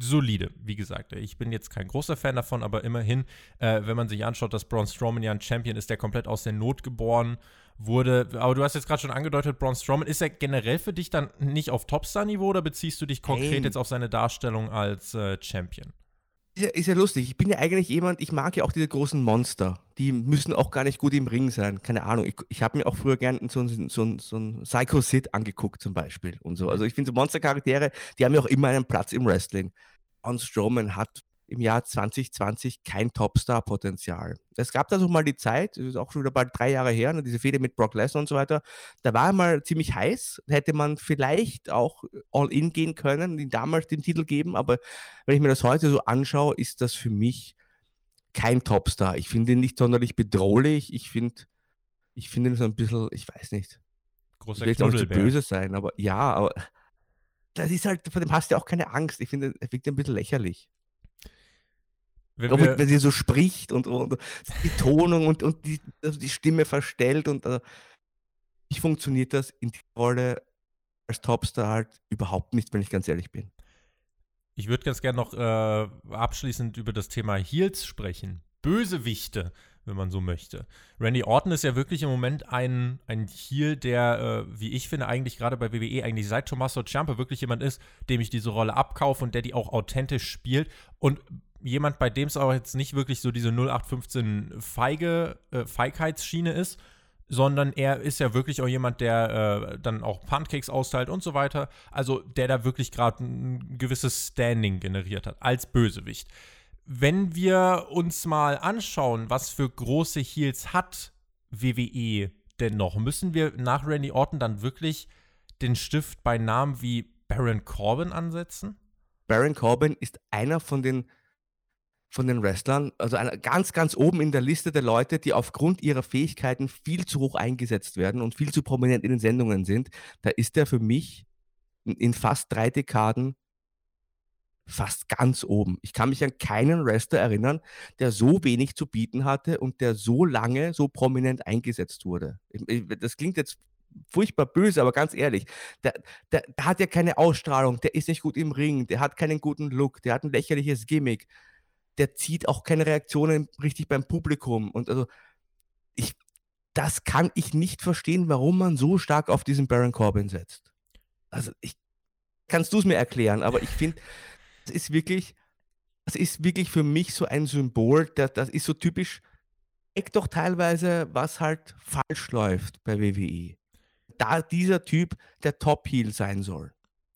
solide, wie gesagt. Ich bin jetzt kein großer Fan davon, aber immerhin, äh, wenn man sich anschaut, dass Braun Strowman ja ein Champion ist, der komplett aus der Not geboren wurde. Aber du hast jetzt gerade schon angedeutet, Braun Strowman, ist er generell für dich dann nicht auf Topstar-Niveau oder beziehst du dich konkret Nein. jetzt auf seine Darstellung als äh, Champion? Ist ja, ist ja lustig. Ich bin ja eigentlich jemand, ich mag ja auch diese großen Monster. Die müssen auch gar nicht gut im Ring sein. Keine Ahnung. Ich, ich habe mir auch früher gern so, so, so, so ein Psycho Sid angeguckt, zum Beispiel. Und so. Also ich finde so Monstercharaktere, die haben ja auch immer einen Platz im Wrestling. Braun Strowman hat im Jahr 2020 kein Topstar-Potenzial. Es gab da so mal die Zeit, das ist auch schon wieder bald drei Jahre her, ne, diese Fehde mit Brock Lesnar und so weiter, da war er mal ziemlich heiß, hätte man vielleicht auch all-in gehen können, ihn damals den Titel geben, aber wenn ich mir das heute so anschaue, ist das für mich kein Topstar. Ich finde ihn nicht sonderlich bedrohlich, ich finde ich finde ihn so ein bisschen, ich weiß nicht, Großer ich will auch nicht zu böse sein, aber ja, aber das ist halt, vor dem hast du ja auch keine Angst. Ich finde, er wirkt ein bisschen lächerlich. Wenn Auch wir, wenn, sie so spricht und, und die Tonung und, und die, also die Stimme verstellt und also, wie funktioniert das in der Rolle als Topstar halt überhaupt nicht, wenn ich ganz ehrlich bin. Ich würde ganz gerne noch äh, abschließend über das Thema Heels sprechen. Bösewichte, wenn man so möchte. Randy Orton ist ja wirklich im Moment ein, ein Heel, der, äh, wie ich finde, eigentlich gerade bei WWE, eigentlich seit Tommaso Ciampa wirklich jemand ist, dem ich diese Rolle abkaufe und der die auch authentisch spielt. Und jemand, bei dem es auch jetzt nicht wirklich so diese 0815 Feige, äh, Feigheitsschiene ist, sondern er ist ja wirklich auch jemand, der äh, dann auch Pancakes austeilt und so weiter. Also der da wirklich gerade ein gewisses Standing generiert hat als Bösewicht. Wenn wir uns mal anschauen, was für große Heels hat WWE denn noch, müssen wir nach Randy Orton dann wirklich den Stift bei Namen wie Baron Corbin ansetzen? Baron Corbin ist einer von den, von den Wrestlern, also ganz, ganz oben in der Liste der Leute, die aufgrund ihrer Fähigkeiten viel zu hoch eingesetzt werden und viel zu prominent in den Sendungen sind. Da ist er für mich in, fast drei Dekaden fast ganz oben. Ich kann mich an keinen Wrestler erinnern, der so wenig zu bieten hatte und der so lange so prominent eingesetzt wurde. Das klingt jetzt furchtbar böse, aber ganz ehrlich, der, der, der hat ja keine Ausstrahlung, der ist nicht gut im Ring, der hat keinen guten Look, der hat ein lächerliches Gimmick, der zieht auch keine Reaktionen richtig beim Publikum und also ich, das kann ich nicht verstehen, warum man so stark auf diesen Baron Corbin setzt. Also ich, kannst du es mir erklären, aber ich finde, das ist wirklich, das ist wirklich für mich so ein Symbol, das, das ist so typisch, zeigt doch teilweise, was halt falsch läuft bei WWE. Da dieser Typ der Top-Heel sein soll.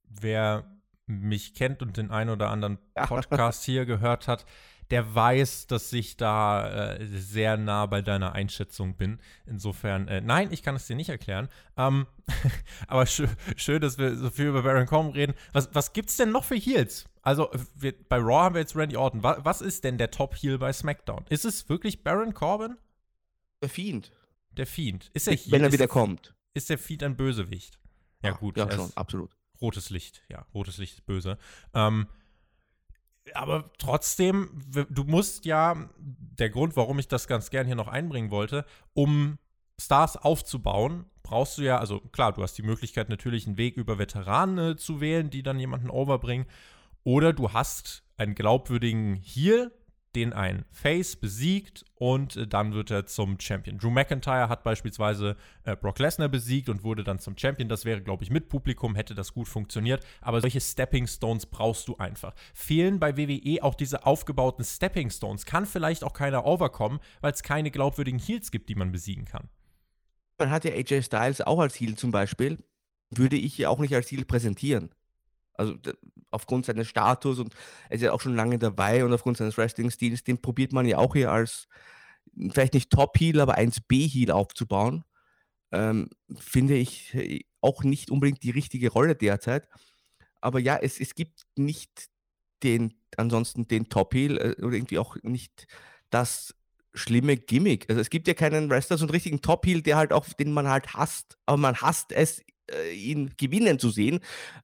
wer mich kennt und den einen oder anderen. Podcast hier gehört hat, der weiß, dass ich da äh, sehr nah bei deiner Einschätzung bin. Insofern, äh, nein, ich kann es dir nicht erklären. Ähm, aber schö schön, dass wir so viel über Baron Corbin reden. Was, was gibt's denn noch für Heels? Also, wir, bei Raw haben wir jetzt Randy Orton. Wa was ist denn der Top-Heel bei SmackDown? Ist es wirklich Baron Corbin? Der Fiend. Der Fiend. Ist der Wenn er ist, wieder kommt. Ist der Fiend ein Bösewicht? Ja, gut. Ja, er schon, ist- absolut. Rotes Licht, ja, rotes Licht ist böse. Ähm, aber trotzdem, du musst ja, der Grund, warum ich das ganz gern hier noch einbringen wollte, um Stars aufzubauen, brauchst du ja, also klar, du hast die Möglichkeit natürlich einen Weg über Veteranen zu wählen, die dann jemanden overbringen, oder du hast einen glaubwürdigen Heel, den ein Face besiegt und äh, dann wird er zum Champion. Drew McIntyre hat beispielsweise äh, Brock Lesnar besiegt und wurde dann zum Champion. Das wäre, glaube ich, mit Publikum hätte das gut funktioniert. Aber solche Stepping Stones brauchst du einfach. Fehlen bei WWE auch diese aufgebauten Stepping Stones. Kann vielleicht auch keiner overkommen, weil es keine glaubwürdigen Heels gibt, die man besiegen kann. Man hat ja AJ Styles auch als Heel zum Beispiel, würde ich ja auch nicht als Heel präsentieren. Also aufgrund seines Status und er ist ja auch schon lange dabei und aufgrund seines Wrestling-Stils, den probiert man ja auch hier als vielleicht nicht Top-Heel, aber 1B-Heel aufzubauen. Ähm, finde ich äh, auch nicht unbedingt die richtige Rolle derzeit. Aber ja, es, es gibt nicht den, ansonsten den Top-Heel äh, oder irgendwie auch nicht das schlimme Gimmick. Also es gibt ja keinen Wrestler, so einen richtigen Top-Heel, der halt auch, den man halt hasst, aber man hasst es, ihn gewinnen zu sehen.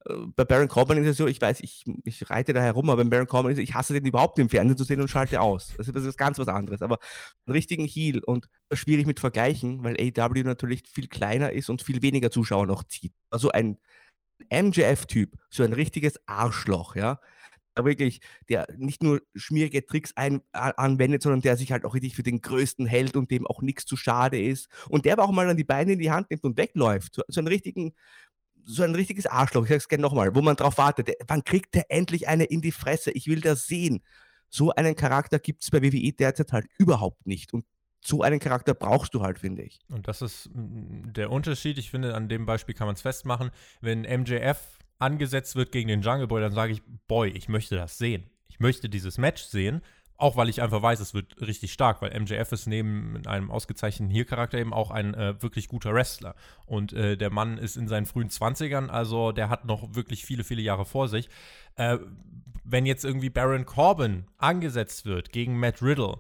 Äh, Bei Baron Corbin ist es so, ich weiß, ich, ich reite da herum, aber bei Baron Corbin ist es, ich hasse den überhaupt im Fernsehen zu sehen und schalte aus. Also das ist ganz was anderes. Aber einen richtigen Heel und das ist schwierig mit Vergleichen, weil AW natürlich viel kleiner ist und viel weniger Zuschauer noch zieht. Also ein MJF-Typ, so ein richtiges Arschloch, ja. Wirklich, der nicht nur schmierige Tricks ein, anwendet, sondern der sich halt auch richtig für den Größten hält und dem auch nichts zu schade ist. Und der aber auch mal dann die Beine in die Hand nimmt und wegläuft. So, so einen richtigen, so ein richtiges Arschloch, ich sag's gerne nochmal, wo man drauf wartet. Der, wann kriegt der endlich eine in die Fresse? Ich will das sehen. So einen Charakter gibt es bei WWE derzeit halt überhaupt nicht. Und so einen Charakter brauchst du halt, finde ich. Und das ist der Unterschied. Ich finde, an dem Beispiel kann man es festmachen. Wenn MJF angesetzt wird gegen den Jungle Boy, dann sage ich, boy, ich möchte das sehen. Ich möchte dieses Match sehen. Auch weil ich einfach weiß, es wird richtig stark, weil MJF ist neben einem ausgezeichneten Heel-Charakter eben auch ein äh, wirklich guter Wrestler. Und äh, der Mann ist in seinen frühen 20ern, also der hat noch wirklich viele, viele Jahre vor sich. Äh, wenn jetzt irgendwie Baron Corbin angesetzt wird gegen Matt Riddle,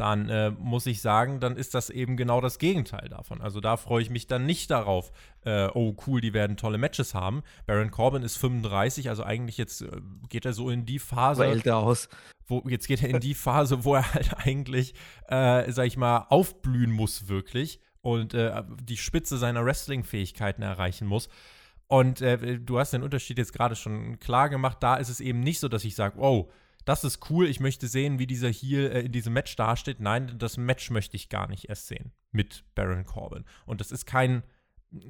dann äh, muss ich sagen, dann ist das eben genau das Gegenteil davon. Also da freue ich mich dann nicht darauf, äh, oh cool, die werden tolle Matches haben. Baron Corbin ist 35, also eigentlich jetzt äh, geht er so in die Phase. älter aus. Wo, jetzt geht er in die Phase, wo er halt eigentlich, äh, sag ich mal, aufblühen muss wirklich und äh, die Spitze seiner Wrestling-Fähigkeiten erreichen muss. Und äh, du hast den Unterschied jetzt gerade schon klar gemacht. Da ist es eben nicht so, dass ich sage, oh, das ist cool, ich möchte sehen, wie dieser hier äh, in diesem Match dasteht. Nein, das Match möchte ich gar nicht erst sehen mit Baron Corbin. Und das ist kein,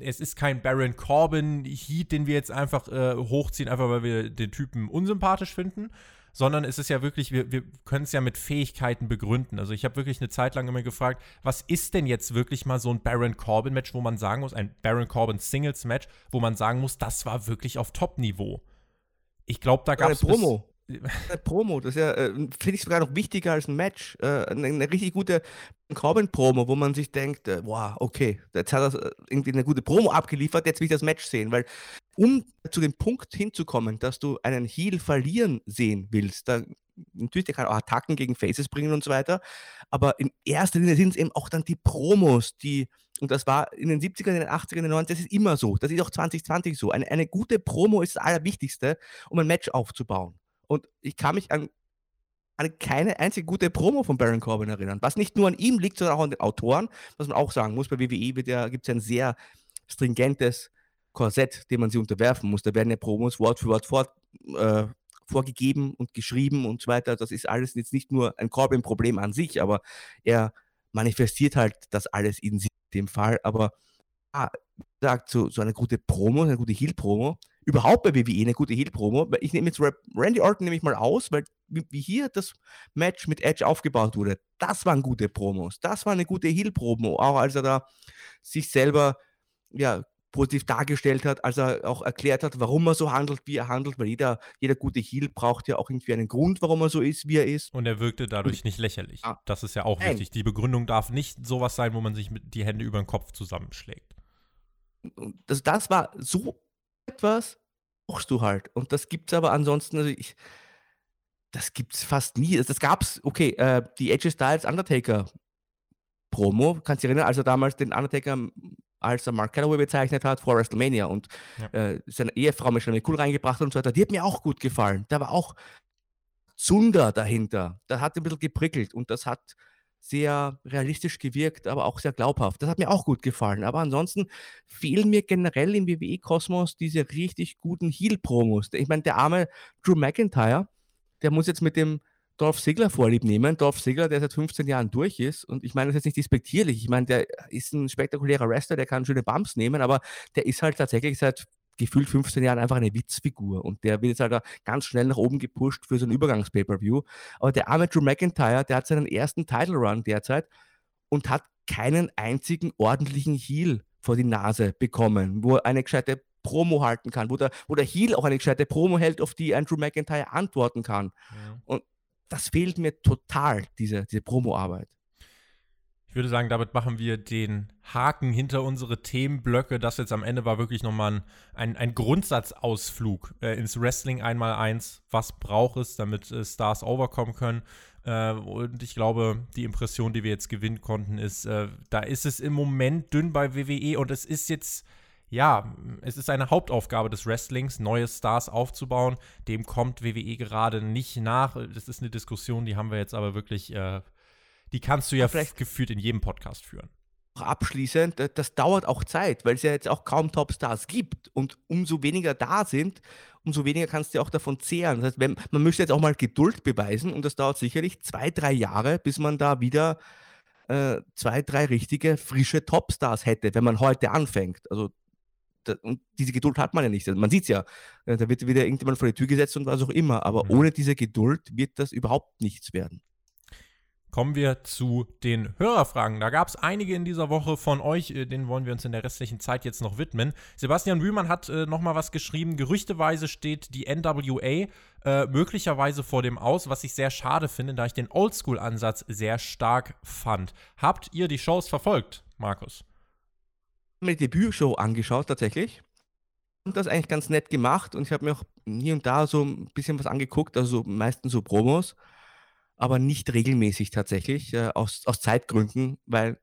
es ist kein Baron Corbin Heat, den wir jetzt einfach äh, hochziehen, einfach weil wir den Typen unsympathisch finden, sondern es ist ja wirklich, wir, wir können es ja mit Fähigkeiten begründen. Also ich habe wirklich eine Zeit lang immer gefragt, was ist denn jetzt wirklich mal so ein Baron Corbin-Match, wo man sagen muss, ein Baron Corbin Singles-Match, wo man sagen muss, das war wirklich auf Top-Niveau. Ich glaube, da gab es. Promo. Promo, das ist ja, äh, finde ich sogar noch wichtiger als ein Match. Äh, eine, eine, richtig gute Corbin-Promo, wo man sich denkt, äh, wow, okay, jetzt hat er äh, irgendwie eine gute Promo abgeliefert, jetzt will ich das Match sehen. Weil um zu dem Punkt hinzukommen, dass du einen Heal verlieren sehen willst, da, natürlich, der kann auch Attacken gegen Faces bringen und so weiter, aber in erster Linie sind es eben auch dann die Promos, die, und das war in den 70ern, in den 80ern, in den 90ern, das ist immer so, das ist auch 2020 so. Eine, eine gute Promo ist das Allerwichtigste, um ein Match aufzubauen. Und ich kann mich an, an keine einzige gute Promo von Baron Corbin erinnern. Was nicht nur an ihm liegt, sondern auch an den Autoren, was man auch sagen muss. Bei WWE gibt es ein sehr stringentes Korsett, dem man sie unterwerfen muss. Da werden ja Promos Wort für Wort vor, äh, vorgegeben und geschrieben und so weiter. Das ist alles jetzt nicht nur ein Corbin-Problem an sich, aber er manifestiert halt das alles in dem Fall. Aber ah, sagt so, so eine gute Promo, eine gute Heel-Promo, überhaupt bei WWE eine gute Heel-Promo. Ich nehme jetzt Randy Orton nämlich mal aus, weil wie hier das Match mit Edge aufgebaut wurde, das waren gute Promos. Das war eine gute Heel-Promo, auch als er da sich selber ja, positiv dargestellt hat, als er auch erklärt hat, warum er so handelt, wie er handelt, weil jeder, jeder gute Heel braucht ja auch irgendwie einen Grund, warum er so ist, wie er ist. Und er wirkte dadurch nicht lächerlich. Ah, das ist ja auch nein. wichtig. Die Begründung darf nicht sowas sein, wo man sich mit die Hände über den Kopf zusammenschlägt. Das, das war so etwas brauchst du halt. Und das gibt es aber ansonsten, also ich, das gibt es fast nie. Also das gab es, okay, äh, die Edge Styles Undertaker Promo, kannst du dich erinnern, als er damals den Undertaker als er Mark Calloway bezeichnet hat vor WrestleMania und ja. äh, seine Ehefrau Michelle cool reingebracht und so weiter, die hat mir auch gut gefallen. Da war auch Zunder dahinter. Da hat ein bisschen geprickelt und das hat sehr realistisch gewirkt, aber auch sehr glaubhaft. Das hat mir auch gut gefallen. Aber ansonsten fehlen mir generell im WWE-Kosmos diese richtig guten Heel-Promos. Ich meine, der arme Drew McIntyre, der muss jetzt mit dem Dolph Ziggler vorlieb nehmen. Dolph Ziggler, der seit 15 Jahren durch ist. Und ich meine das ist jetzt nicht despektierlich. Ich meine, der ist ein spektakulärer Wrestler, der kann schöne Bumps nehmen, aber der ist halt tatsächlich seit gefühlt 15 Jahren einfach eine Witzfigur und der wird jetzt halt ganz schnell nach oben gepusht für so ein Übergangs-Pay-Per-View. Aber der arme Drew McIntyre, der hat seinen ersten Title-Run derzeit und hat keinen einzigen ordentlichen Heal vor die Nase bekommen, wo er eine gescheite Promo halten kann, wo der, wo der Heel auch eine gescheite Promo hält, auf die Andrew McIntyre antworten kann. Ja. Und das fehlt mir total, diese, diese Promo-Arbeit. Ich würde sagen, damit machen wir den Haken hinter unsere Themenblöcke. Das jetzt am Ende war wirklich nochmal ein, ein, ein Grundsatzausflug äh, ins Wrestling einmal eins. Was braucht es, damit äh, Stars overkommen können? Äh, und ich glaube, die Impression, die wir jetzt gewinnen konnten, ist, äh, da ist es im Moment dünn bei WWE und es ist jetzt ja, es ist eine Hauptaufgabe des Wrestlings, neue Stars aufzubauen. Dem kommt WWE gerade nicht nach. Das ist eine Diskussion, die haben wir jetzt aber wirklich äh, die kannst du ja vielleicht gefühlt in jedem Podcast führen. Abschließend, das dauert auch Zeit, weil es ja jetzt auch kaum Topstars gibt. Und umso weniger da sind, umso weniger kannst du auch davon zehren. Das heißt, wenn, man müsste jetzt auch mal Geduld beweisen und das dauert sicherlich zwei, drei Jahre, bis man da wieder äh, zwei, drei richtige, frische Topstars hätte, wenn man heute anfängt. Also da, und diese Geduld hat man ja nicht. Also man sieht es ja, äh, da wird wieder irgendjemand vor die Tür gesetzt und was auch immer. Aber mhm. ohne diese Geduld wird das überhaupt nichts werden. Kommen wir zu den Hörerfragen. Da gab es einige in dieser Woche von euch, äh, denen wollen wir uns in der restlichen Zeit jetzt noch widmen. Sebastian Wühlmann hat äh, nochmal was geschrieben. Gerüchteweise steht die NWA äh, möglicherweise vor dem Aus, was ich sehr schade finde, da ich den Oldschool-Ansatz sehr stark fand. Habt ihr die Shows verfolgt, Markus? Mir die Debütshow angeschaut, tatsächlich. Und das eigentlich ganz nett gemacht und ich habe mir auch hier und da so ein bisschen was angeguckt, also meistens so Promos aber nicht regelmäßig tatsächlich, äh, aus, aus Zeitgründen, weil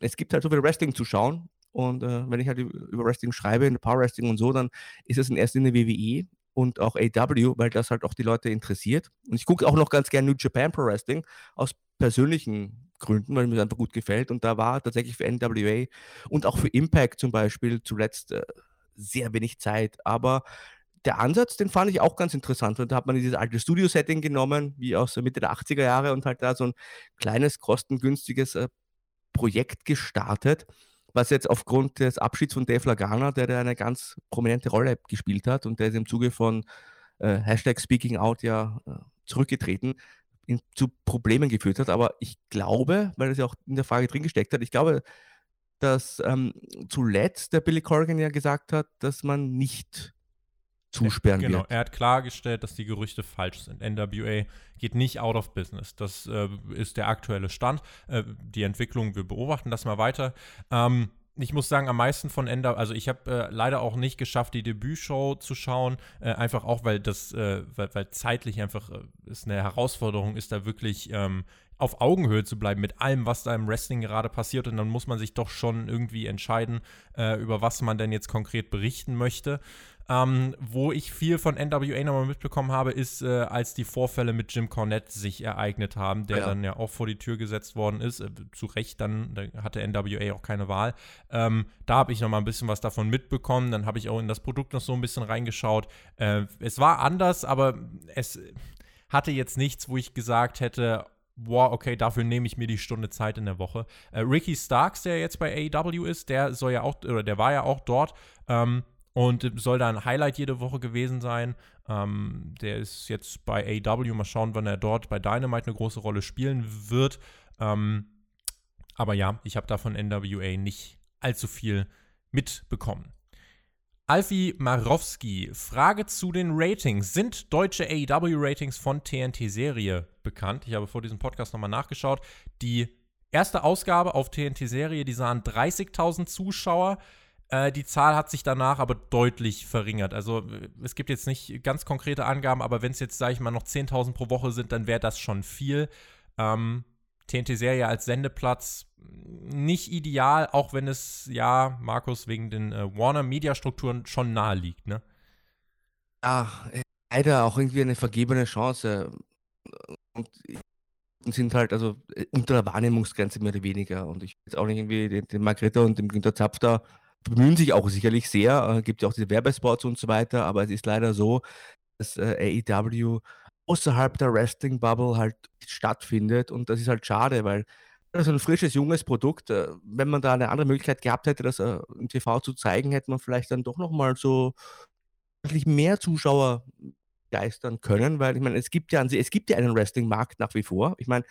es gibt halt so viel Wrestling zu schauen. Und äh, wenn ich halt über Wrestling schreibe, in Power Wrestling und so, dann ist es in erster Linie WWE und auch AW, weil das halt auch die Leute interessiert. Und ich gucke auch noch ganz gerne New Japan Pro Wrestling aus persönlichen Gründen, weil mir das einfach gut gefällt. Und da war tatsächlich für NWA und auch für Impact zum Beispiel zuletzt äh, sehr wenig Zeit. Aber der Ansatz, den fand ich auch ganz interessant. Und da hat man dieses alte Studio-Setting genommen, wie aus Mitte der 80er Jahre, und halt da so ein kleines, kostengünstiges äh, Projekt gestartet, was jetzt aufgrund des Abschieds von Dave Lagana, der da eine ganz prominente Rolle gespielt hat und der ist im Zuge von äh, Hashtag Speaking Out ja äh, zurückgetreten, in, zu Problemen geführt hat. Aber ich glaube, weil das ja auch in der Frage drin gesteckt hat, ich glaube, dass ähm, zuletzt der Billy Corrigan ja gesagt hat, dass man nicht zusperren genau, wird. er hat klargestellt, dass die Gerüchte falsch sind. NWA geht nicht out of business. Das äh, ist der aktuelle Stand. Äh, die Entwicklung, wir beobachten das mal weiter. Ähm, ich muss sagen, am meisten von Ender, also ich habe äh, leider auch nicht geschafft, die Debütshow zu schauen, äh, einfach auch, weil das, äh, weil, weil, zeitlich einfach äh, ist eine Herausforderung ist, da wirklich ähm, auf Augenhöhe zu bleiben mit allem, was da im Wrestling gerade passiert und dann muss man sich doch schon irgendwie entscheiden, äh, über was man denn jetzt konkret berichten möchte. Ähm, wo ich viel von NWA nochmal mitbekommen habe, ist, äh, als die Vorfälle mit Jim Cornette sich ereignet haben, der ja. dann ja auch vor die Tür gesetzt worden ist. Äh, zu Recht, dann da hatte NWA auch keine Wahl. Ähm, da habe ich nochmal ein bisschen was davon mitbekommen. Dann habe ich auch in das Produkt noch so ein bisschen reingeschaut. Äh, es war anders, aber es hatte jetzt nichts, wo ich gesagt hätte, boah, okay, dafür nehme ich mir die Stunde Zeit in der Woche. Äh, Ricky Starks, der jetzt bei AEW ist, der soll ja auch, oder der war ja auch dort. Ähm, und soll da ein Highlight jede Woche gewesen sein. Ähm, der ist jetzt bei AW, mal schauen, wann er dort bei Dynamite eine große Rolle spielen wird. Ähm, aber ja, ich habe da von NWA nicht allzu viel mitbekommen. Alfie Marowski, Frage zu den Ratings. Sind deutsche AEW-Ratings von TNT-Serie bekannt? Ich habe vor diesem Podcast nochmal nachgeschaut. Die erste Ausgabe auf TNT-Serie, die sahen 30.000 Zuschauer. Äh, die Zahl hat sich danach aber deutlich verringert. Also es gibt jetzt nicht ganz konkrete Angaben, aber wenn es jetzt, sage ich mal, noch 10.000 pro Woche sind, dann wäre das schon viel. Ähm, TNT-Serie als Sendeplatz nicht ideal, auch wenn es, ja, Markus, wegen den äh, Warner-Media-Strukturen schon nahe liegt, ne? Ach, äh, leider auch irgendwie eine vergebene Chance. Und sind halt also äh, unter der Wahrnehmungsgrenze mehr oder weniger. Und ich will jetzt auch nicht irgendwie den, den Margrethe und den Günter Zapf da bemühen sich auch sicherlich sehr, äh, gibt ja auch diese Werbespots und so weiter, aber es ist leider so, dass äh, AEW außerhalb der Wrestling-Bubble halt stattfindet und das ist halt schade, weil das ist ein frisches, junges Produkt. Äh, wenn man da eine andere Möglichkeit gehabt hätte, das äh, im TV zu zeigen, hätte man vielleicht dann doch nochmal so wirklich mehr Zuschauer geistern können, weil ich meine, es gibt ja es gibt ja einen Wrestling-Markt nach wie vor. Ich meine,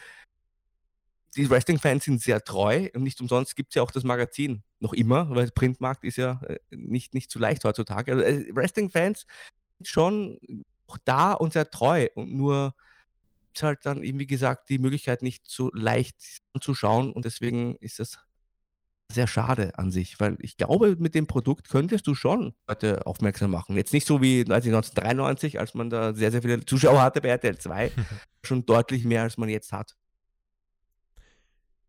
die Wrestling-Fans sind sehr treu und nicht umsonst gibt es ja auch das Magazin noch immer, weil Printmarkt ist ja äh, nicht, nicht so leicht heutzutage. Also äh, Wrestling-Fans sind schon da und sehr treu und nur ist halt dann eben, wie gesagt, die Möglichkeit nicht so leicht anzuschauen und deswegen ist das sehr schade an sich, weil ich glaube, mit dem Produkt könntest du schon Leute aufmerksam machen. Jetzt nicht so wie 1993, als man da sehr, sehr viele Zuschauer hatte bei RTL 2, schon deutlich mehr, als man jetzt hat.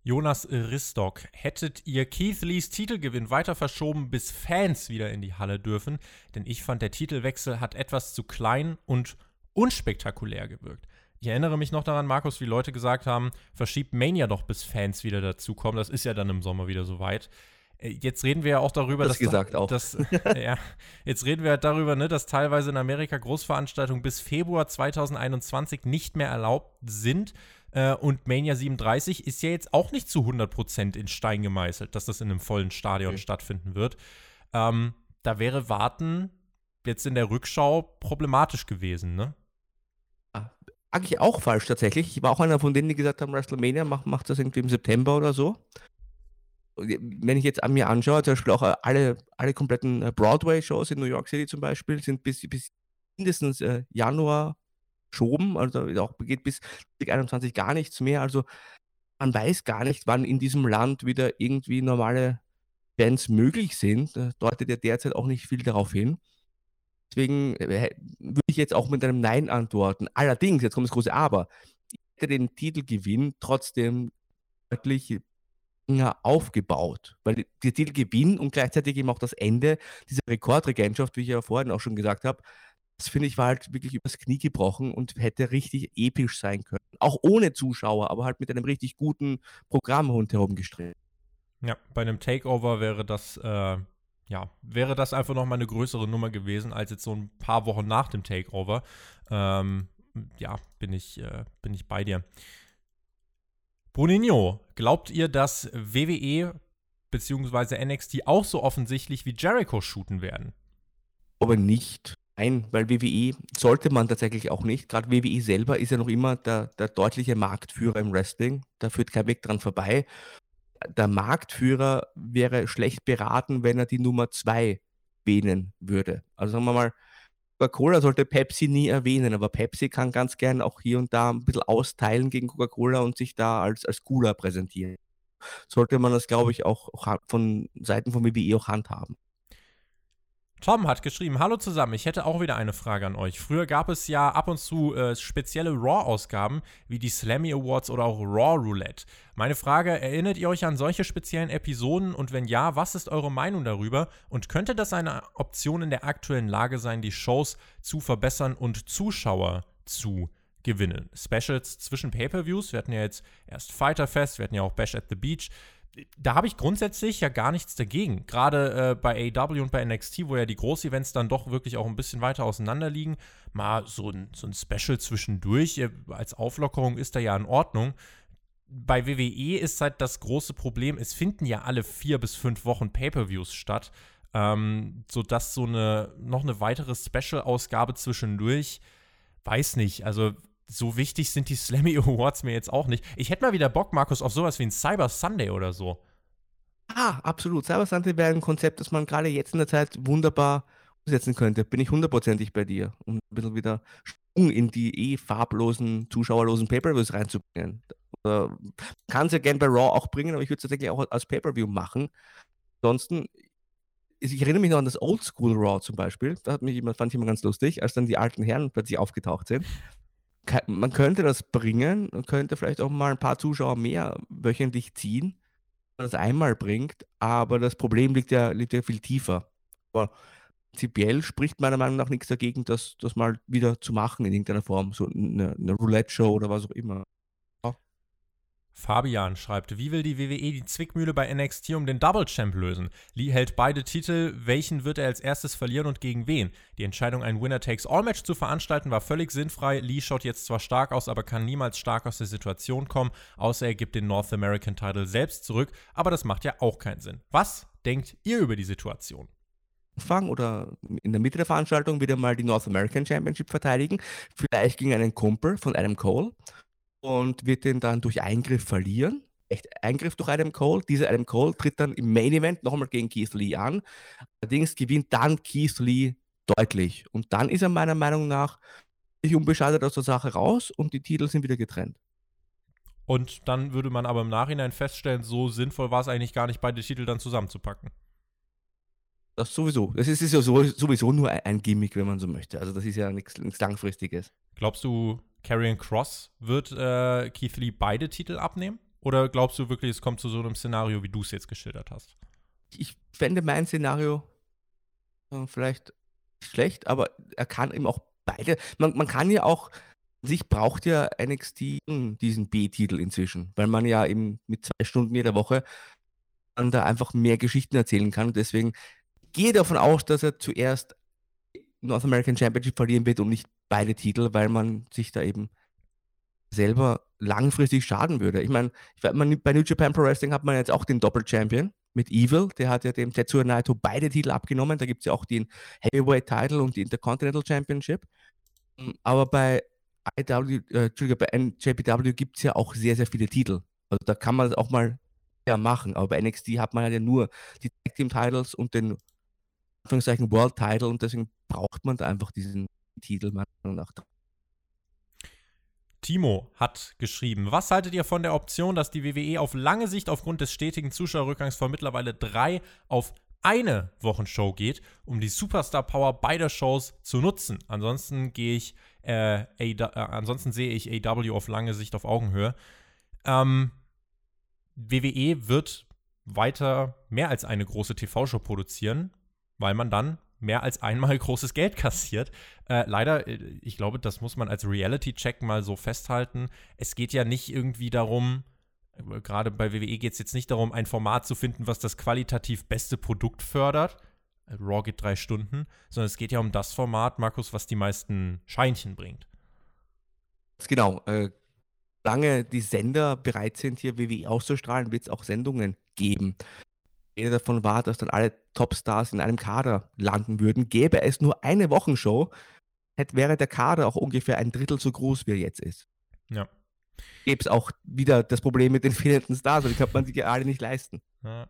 Jonas Ristock, hättet ihr Keith Lees Titelgewinn weiter verschoben, bis Fans wieder in die Halle dürfen? Denn ich fand, der Titelwechsel hat etwas zu klein und unspektakulär gewirkt. Ich erinnere mich noch daran, Markus, wie Leute gesagt haben, verschiebt Mania doch, bis Fans wieder dazukommen. Das ist ja dann im Sommer wieder soweit. Äh, jetzt reden wir ja auch darüber, das dass, gesagt auch. Dass, ja, jetzt reden wir halt darüber, ne, dass teilweise in Amerika Großveranstaltungen bis Februar 2021 nicht mehr erlaubt sind. Äh, und Mania 37 ist ja jetzt auch nicht zu 100% in Stein gemeißelt, dass das in einem vollen Stadion okay. stattfinden wird. Ähm, da wäre Warten jetzt in der Rückschau problematisch gewesen, ne? lag ich auch falsch tatsächlich. Ich war auch einer von denen, die gesagt haben, WrestleMania macht, macht das irgendwie im September oder so. Wenn ich jetzt an mir anschaue, zum Beispiel auch äh, alle, alle kompletten äh, Broadway-Shows in New York City zum Beispiel, sind bis, bis mindestens äh, Januar geschoben, also auch geht bis 2021 gar nichts mehr. Also man weiß gar nicht, wann in diesem Land wieder irgendwie normale Fans möglich sind. Das deutet ja derzeit auch nicht viel darauf hin. Deswegen äh, würde ich jetzt auch mit einem Nein antworten. Allerdings, jetzt kommt das große Aber, ich hätte den Titelgewinn trotzdem deutlich aufgebaut, weil der Titelgewinn und gleichzeitig eben auch das Ende dieser Rekordregentschaft, wie ich ja vorhin auch schon gesagt habe, das finde ich war halt wirklich übers Knie gebrochen und hätte richtig episch sein können. Auch ohne Zuschauer, aber halt mit einem richtig guten Programm rundherum gestrickt. Ja, bei einem Takeover wäre das äh, ja, wäre das einfach noch mal eine größere Nummer gewesen als jetzt so ein paar Wochen nach dem Takeover. Ähm, ja, bin ich, äh, bin ich bei dir. Boninho, glaubt ihr, dass WWE bzw. NXT auch so offensichtlich wie Jericho shooten werden? Aber nicht. Nein, weil WWE sollte man tatsächlich auch nicht. Gerade WWE selber ist ja noch immer der, der deutliche Marktführer im Wrestling. Da führt kein Weg dran vorbei der Marktführer wäre schlecht beraten, wenn er die Nummer zwei wählen würde. Also sagen wir mal, Coca-Cola sollte Pepsi nie erwähnen, aber Pepsi kann ganz gern auch hier und da ein bisschen austeilen gegen Coca-Cola und sich da als, als cooler präsentieren. Sollte man das, glaube ich, auch, auch von Seiten von WWE auch handhaben. Tom hat geschrieben, hallo zusammen, ich hätte auch wieder eine Frage an euch. Früher gab es ja ab und zu äh, spezielle Raw-Ausgaben, wie die Slammy Awards oder auch Raw Roulette. Meine Frage, erinnert ihr euch an solche speziellen Episoden und wenn ja, was ist eure Meinung darüber? Und könnte das eine Option in der aktuellen Lage sein, die Shows zu verbessern und Zuschauer zu gewinnen? Specials zwischen Pay-Per-Views, wir hatten ja jetzt erst Fighter Fest, wir hatten ja auch Bash at the Beach da habe ich grundsätzlich ja gar nichts dagegen. Gerade äh, bei AW und bei NXT, wo ja die Groß-Events dann doch wirklich auch ein bisschen weiter auseinander liegen, mal so ein, so ein Special zwischendurch äh, als Auflockerung ist da ja in Ordnung. Bei WWE ist halt das große Problem, es finden ja alle vier bis fünf Wochen Pay-Per-Views statt, ähm, sodass so eine noch eine weitere Special-Ausgabe zwischendurch, weiß nicht, also so wichtig sind die Slammy Awards mir jetzt auch nicht. Ich hätte mal wieder Bock, Markus, auf sowas wie ein Cyber Sunday oder so. Ah, absolut. Cyber Sunday wäre ein Konzept, das man gerade jetzt in der Zeit wunderbar umsetzen könnte. Bin ich hundertprozentig bei dir, um ein bisschen wieder Schwung in die eh farblosen, zuschauerlosen Pay-Per-Views reinzubringen. Kann es ja gerne bei Raw auch bringen, aber ich würde es tatsächlich auch als Pay-Per-View machen. Ansonsten, ich erinnere mich noch an das Oldschool Raw zum Beispiel. Da hat mich immer, fand ich immer ganz lustig, als dann die alten Herren plötzlich aufgetaucht sind man könnte das bringen und könnte vielleicht auch mal ein paar Zuschauer mehr wöchentlich ziehen, wenn man das einmal bringt, aber das Problem liegt ja, liegt ja viel tiefer. Aber prinzipiell spricht meiner Meinung nach nichts dagegen, das, das mal wieder zu machen in irgendeiner Form, so eine, eine Roulette-Show oder was auch immer. Fabian schreibt, wie will die WWE die Zwickmühle bei NXT um den Double Champ lösen? Lee hält beide Titel, welchen wird er als erstes verlieren und gegen wen? Die Entscheidung, ein Winner-Takes-All-Match zu veranstalten, war völlig sinnfrei. Lee schaut jetzt zwar stark aus, aber kann niemals stark aus der Situation kommen, außer er gibt den North American Title selbst zurück, aber das macht ja auch keinen Sinn. Was denkt ihr über die Situation? Anfang oder in der Mitte der Veranstaltung wieder mal die North American Championship verteidigen, vielleicht gegen einen Kumpel von Adam Cole und wird den dann durch Eingriff verlieren. Echt Eingriff durch Adam Cole. Dieser Adam Cole tritt dann im Main Event nochmal gegen Keith Lee an. Allerdings gewinnt dann Keith Lee deutlich. Und dann ist er meiner Meinung nach nicht unbeschadet aus der Sache raus und die Titel sind wieder getrennt. Und dann würde man aber im Nachhinein feststellen, so sinnvoll war es eigentlich gar nicht, beide Titel dann zusammenzupacken. Das sowieso. Das ist, ist ja sowieso nur ein Gimmick, wenn man so möchte. Also das ist ja nichts Langfristiges. Glaubst du, Karrion Cross wird äh, Keith Lee beide Titel abnehmen? Oder glaubst du wirklich, es kommt zu so einem Szenario, wie du es jetzt geschildert hast? Ich fände mein Szenario äh, vielleicht schlecht, aber er kann eben auch beide. Man, man kann ja auch, sich braucht ja NXT diesen B-Titel inzwischen, weil man ja eben mit zwei Stunden jeder Woche dann da einfach mehr Geschichten erzählen kann. Und deswegen gehe davon aus, dass er zuerst North American Championship verlieren wird und nicht beide Titel, weil man sich da eben selber langfristig schaden würde. Ich meine, bei New Japan Pro Wrestling hat man jetzt auch den Doppel-Champion mit Evil, der hat ja dem Tetsuya Naito beide Titel abgenommen. Da gibt es ja auch den Heavyweight Title und die Intercontinental Championship. Aber bei IW, äh, bei NJPW gibt es ja auch sehr, sehr viele Titel. Also da kann man das auch mal ja, machen. Aber bei NXT hat man ja nur die Tag Team Titles und den Anführungszeichen World Title und deswegen braucht man da einfach diesen Titel meiner Meinung nach. Timo hat geschrieben, was haltet ihr von der Option, dass die WWE auf lange Sicht aufgrund des stetigen Zuschauerrückgangs von mittlerweile drei auf eine Wochenshow geht, um die Superstar Power beider Shows zu nutzen. Ansonsten gehe ich, äh, äh, ansonsten sehe ich AW auf lange Sicht auf Augenhöhe. Ähm, WWE wird weiter mehr als eine große TV-Show produzieren, weil man dann mehr als einmal großes Geld kassiert. Äh, leider, äh, ich glaube, das muss man als Reality-Check mal so festhalten. Es geht ja nicht irgendwie darum, gerade bei WWE geht es jetzt nicht darum, ein Format zu finden, was das qualitativ beste Produkt fördert. Raw geht drei Stunden, sondern es geht ja um das Format, Markus, was die meisten Scheinchen bringt. Genau. Äh, lange die Sender bereit sind, hier WWE auszustrahlen, wird es auch Sendungen geben. Jeder davon war, dass dann alle Topstars in einem Kader landen würden. Gäbe es nur eine Wochenshow, hätte, wäre der Kader auch ungefähr ein Drittel so groß, wie er jetzt ist. Ja gäbe es auch wieder das Problem mit den fehlenden Stars, und die kann man sich ja alle nicht leisten. Ja.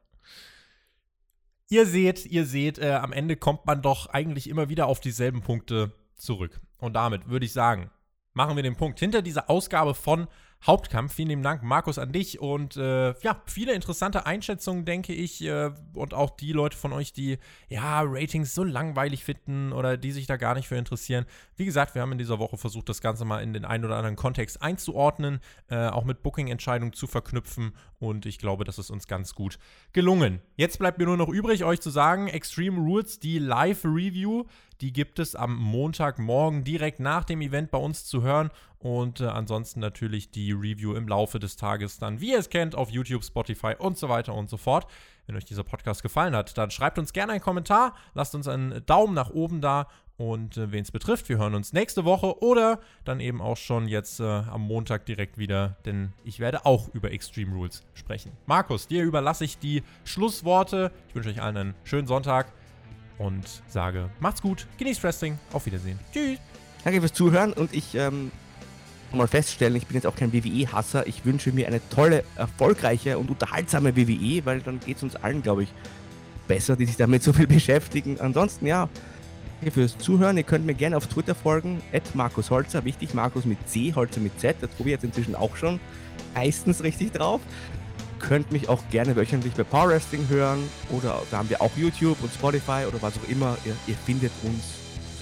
Ihr seht, ihr seht, äh, am Ende kommt man doch eigentlich immer wieder auf dieselben Punkte zurück. Und damit würde ich sagen, machen wir den Punkt hinter dieser Ausgabe von Hauptkampf. Vielen lieben Dank, Markus, an dich. Und äh, ja, viele interessante Einschätzungen, denke ich. Äh, und auch die Leute von euch, die ja Ratings so langweilig finden oder die sich da gar nicht für interessieren. Wie gesagt, wir haben in dieser Woche versucht, das Ganze mal in den einen oder anderen Kontext einzuordnen, äh, auch mit Booking-Entscheidungen zu verknüpfen. Und ich glaube, das ist uns ganz gut gelungen. Jetzt bleibt mir nur noch übrig, euch zu sagen: Extreme Rules, die Live-Review, die gibt es am Montagmorgen direkt nach dem Event bei uns zu hören. Und äh, ansonsten natürlich die Review im Laufe des Tages dann, wie ihr es kennt, auf YouTube, Spotify und so weiter und so fort. Wenn euch dieser Podcast gefallen hat, dann schreibt uns gerne einen Kommentar, lasst uns einen Daumen nach oben da und äh, wen es betrifft, wir hören uns nächste Woche oder dann eben auch schon jetzt äh, am Montag direkt wieder, denn ich werde auch über Extreme Rules sprechen. Markus, dir überlasse ich die Schlussworte. Ich wünsche euch allen einen schönen Sonntag und sage, macht's gut, genießt Wrestling, auf Wiedersehen. Tschüss. Danke fürs Zuhören und ich ähm, mal feststellen, ich bin jetzt auch kein WWE-Hasser. Ich wünsche mir eine tolle, erfolgreiche und unterhaltsame WWE, weil dann geht es uns allen, glaube ich, besser, die sich damit so viel beschäftigen. Ansonsten, ja, danke fürs Zuhören. Ihr könnt mir gerne auf Twitter folgen, at Markus Holzer. Wichtig, Markus mit C, Holzer mit Z. Das probiere ich jetzt inzwischen auch schon meistens richtig drauf. Könnt mich auch gerne wöchentlich bei Power Wrestling hören oder da haben wir auch YouTube und Spotify oder was auch immer. Ihr, ihr findet uns.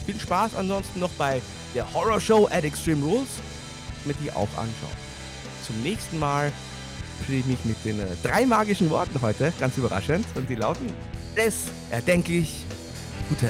Viel Spaß ansonsten noch bei der Horror Show at Extreme Rules mir die auch anschauen. Zum nächsten Mal ich mich mit den äh, drei magischen Worten heute, ganz überraschend, und die lauten: Des erdenklich Gute.